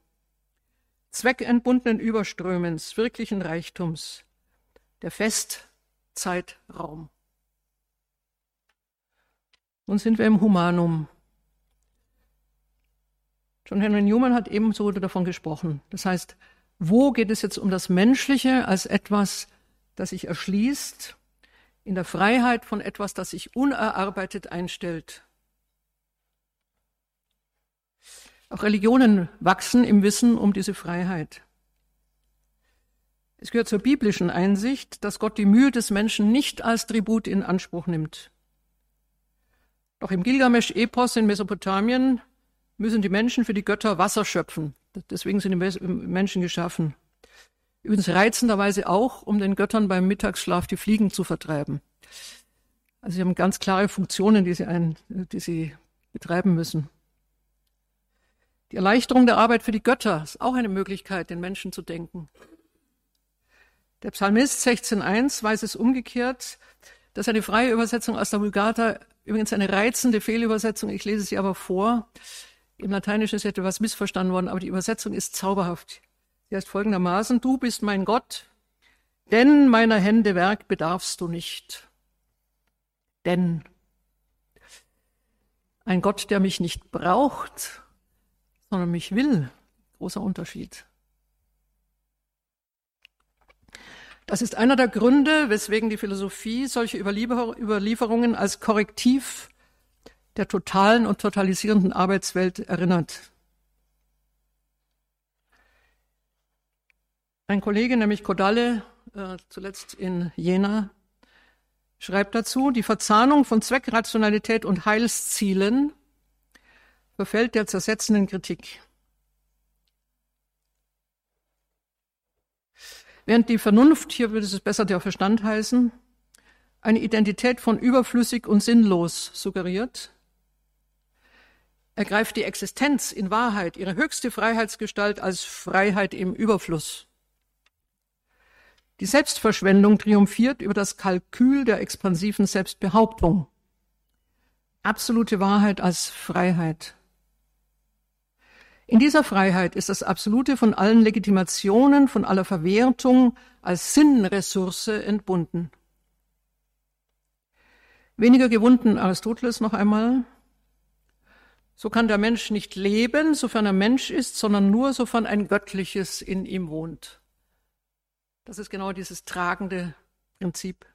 zweckentbundenen Überströmens, wirklichen Reichtums, der Festzeitraum. Nun sind wir im Humanum. John Henry Newman hat ebenso davon gesprochen. Das heißt, wo geht es jetzt um das Menschliche als etwas, das sich erschließt in der Freiheit von etwas, das sich unerarbeitet einstellt. Auch Religionen wachsen im Wissen um diese Freiheit. Es gehört zur biblischen Einsicht, dass Gott die Mühe des Menschen nicht als Tribut in Anspruch nimmt. Doch im Gilgamesch-Epos in Mesopotamien müssen die Menschen für die Götter Wasser schöpfen. Deswegen sind die Menschen geschaffen. Übrigens reizenderweise auch, um den Göttern beim Mittagsschlaf die Fliegen zu vertreiben. Also sie haben ganz klare Funktionen, die sie, ein, die sie betreiben müssen. Die Erleichterung der Arbeit für die Götter ist auch eine Möglichkeit, den Menschen zu denken. Der Psalmist 16.1 weiß es umgekehrt, dass eine freie Übersetzung aus der Vulgata, übrigens eine reizende Fehlübersetzung, ich lese sie aber vor, im Lateinischen ist etwas missverstanden worden, aber die Übersetzung ist zauberhaft. Sie heißt folgendermaßen, du bist mein Gott, denn meiner Hände Werk bedarfst du nicht. Denn ein Gott, der mich nicht braucht, sondern mich will, großer Unterschied. Das ist einer der Gründe, weswegen die Philosophie solche Überlieferungen als Korrektiv der totalen und totalisierenden Arbeitswelt erinnert. Ein Kollege, nämlich Kodalle, äh, zuletzt in Jena, schreibt dazu, die Verzahnung von Zweckrationalität und Heilszielen verfällt der zersetzenden Kritik. Während die Vernunft, hier würde es besser der Verstand heißen, eine Identität von überflüssig und sinnlos suggeriert, ergreift die Existenz in Wahrheit ihre höchste Freiheitsgestalt als Freiheit im Überfluss. Die Selbstverschwendung triumphiert über das Kalkül der expansiven Selbstbehauptung. Absolute Wahrheit als Freiheit. In dieser Freiheit ist das Absolute von allen Legitimationen, von aller Verwertung als Sinnressource entbunden. Weniger gewunden Aristoteles noch einmal. So kann der Mensch nicht leben, sofern er Mensch ist, sondern nur, sofern ein Göttliches in ihm wohnt. Das ist genau dieses tragende Prinzip.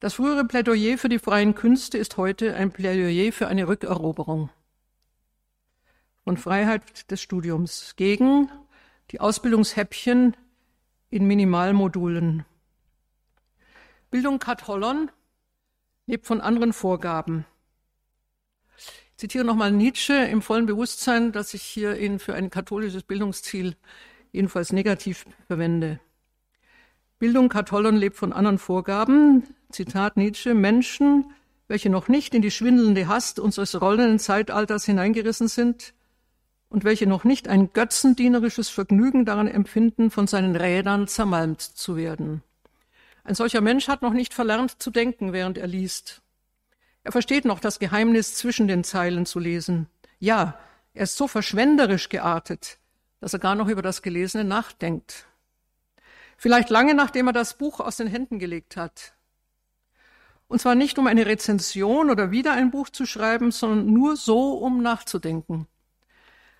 Das frühere Plädoyer für die freien Künste ist heute ein Plädoyer für eine Rückeroberung von Freiheit des Studiums gegen die Ausbildungshäppchen in Minimalmodulen. Bildung Kat Hollon lebt von anderen Vorgaben. Ich zitiere nochmal Nietzsche im vollen Bewusstsein, dass ich hier ihn für ein katholisches Bildungsziel jedenfalls negativ verwende. Bildung Kathollon lebt von anderen Vorgaben. Zitat Nietzsche, Menschen, welche noch nicht in die schwindelnde Hast unseres rollenden Zeitalters hineingerissen sind und welche noch nicht ein götzendienerisches Vergnügen daran empfinden, von seinen Rädern zermalmt zu werden. Ein solcher Mensch hat noch nicht verlernt zu denken, während er liest. Er versteht noch das Geheimnis zwischen den Zeilen zu lesen. Ja, er ist so verschwenderisch geartet, dass er gar noch über das Gelesene nachdenkt. Vielleicht lange nachdem er das Buch aus den Händen gelegt hat. Und zwar nicht um eine Rezension oder wieder ein Buch zu schreiben, sondern nur so, um nachzudenken.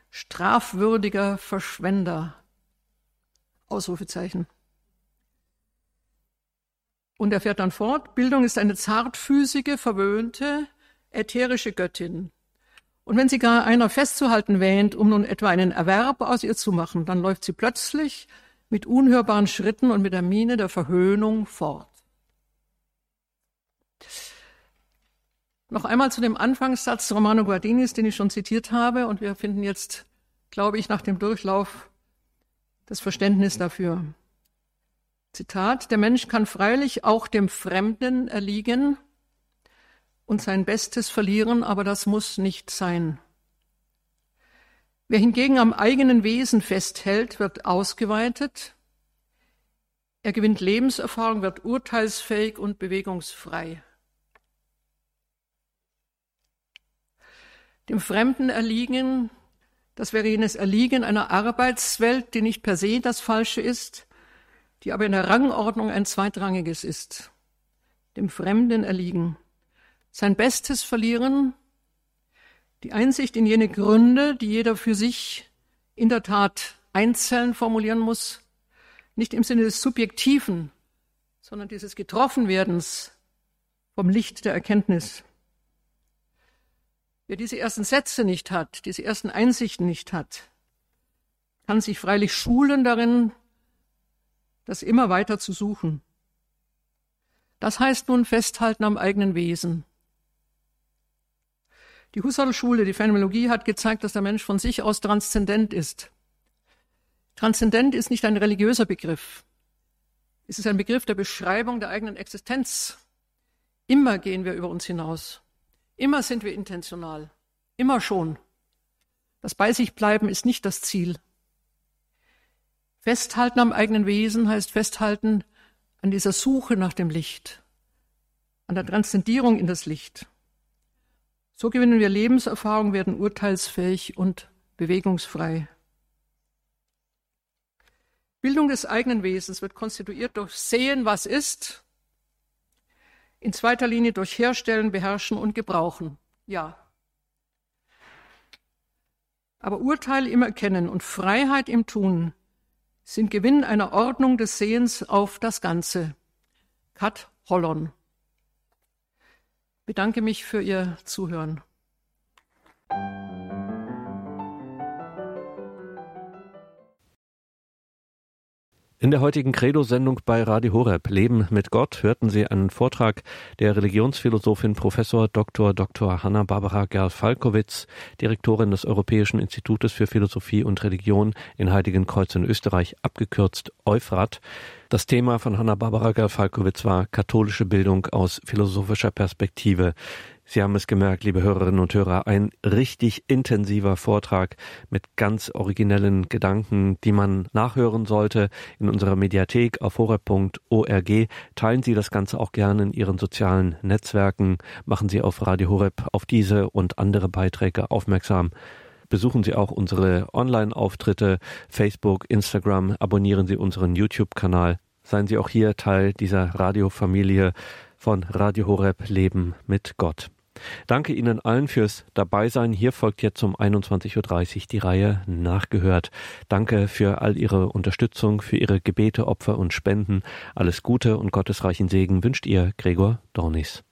Strafwürdiger Verschwender. Ausrufezeichen. Und er fährt dann fort, Bildung ist eine zartfüßige, verwöhnte, ätherische Göttin. Und wenn sie gar einer festzuhalten wähnt, um nun etwa einen Erwerb aus ihr zu machen, dann läuft sie plötzlich mit unhörbaren Schritten und mit der Miene der Verhöhnung fort. Noch einmal zu dem Anfangssatz Romano Guardinis, den ich schon zitiert habe, und wir finden jetzt, glaube ich, nach dem Durchlauf das Verständnis dafür. Zitat, der Mensch kann freilich auch dem Fremden erliegen und sein Bestes verlieren, aber das muss nicht sein. Wer hingegen am eigenen Wesen festhält, wird ausgeweitet, er gewinnt Lebenserfahrung, wird urteilsfähig und bewegungsfrei. Dem Fremden erliegen, das wäre jenes Erliegen einer Arbeitswelt, die nicht per se das Falsche ist, die aber in der Rangordnung ein zweitrangiges ist. Dem Fremden erliegen. Sein Bestes verlieren, die Einsicht in jene Gründe, die jeder für sich in der Tat einzeln formulieren muss, nicht im Sinne des Subjektiven, sondern dieses Getroffenwerdens vom Licht der Erkenntnis. Wer diese ersten Sätze nicht hat, diese ersten Einsichten nicht hat, kann sich freilich schulen darin, das immer weiter zu suchen. Das heißt nun festhalten am eigenen Wesen. Die Husserl-Schule, die Phänomenologie hat gezeigt, dass der Mensch von sich aus transzendent ist. Transzendent ist nicht ein religiöser Begriff. Es ist ein Begriff der Beschreibung der eigenen Existenz. Immer gehen wir über uns hinaus. Immer sind wir intentional. Immer schon. Das bei sich bleiben ist nicht das Ziel. Festhalten am eigenen Wesen heißt festhalten an dieser Suche nach dem Licht, an der Transzendierung in das Licht. So gewinnen wir Lebenserfahrung, werden urteilsfähig und bewegungsfrei. Bildung des eigenen Wesens wird konstituiert durch Sehen, was ist, in zweiter Linie durch Herstellen, Beherrschen und Gebrauchen. Ja. Aber Urteil im Erkennen und Freiheit im Tun sind Gewinn einer Ordnung des Sehens auf das Ganze. Kat Hollon. Bedanke mich für Ihr Zuhören. In der heutigen Credo-Sendung bei Radio Horeb Leben mit Gott hörten Sie einen Vortrag der Religionsphilosophin Professor Dr. Dr. Hanna Barbara Gerl-Falkowitz, Direktorin des Europäischen Institutes für Philosophie und Religion in Heiligenkreuz in Österreich, abgekürzt Euphrat. Das Thema von Hanna Barbara Gerl-Falkowitz war katholische Bildung aus philosophischer Perspektive. Sie haben es gemerkt, liebe Hörerinnen und Hörer, ein richtig intensiver Vortrag mit ganz originellen Gedanken, die man nachhören sollte in unserer Mediathek auf horeb.org. Teilen Sie das Ganze auch gerne in Ihren sozialen Netzwerken. Machen Sie auf Radio Horeb auf diese und andere Beiträge aufmerksam. Besuchen Sie auch unsere Online-Auftritte, Facebook, Instagram, abonnieren Sie unseren YouTube-Kanal. Seien Sie auch hier Teil dieser Radiofamilie von Radio Horeb Leben mit Gott. Danke Ihnen allen fürs Dabeisein. Hier folgt jetzt um 21.30 Uhr die Reihe Nachgehört. Danke für all Ihre Unterstützung, für Ihre Gebete, Opfer und Spenden. Alles Gute und gottesreichen Segen wünscht Ihr Gregor Dornis.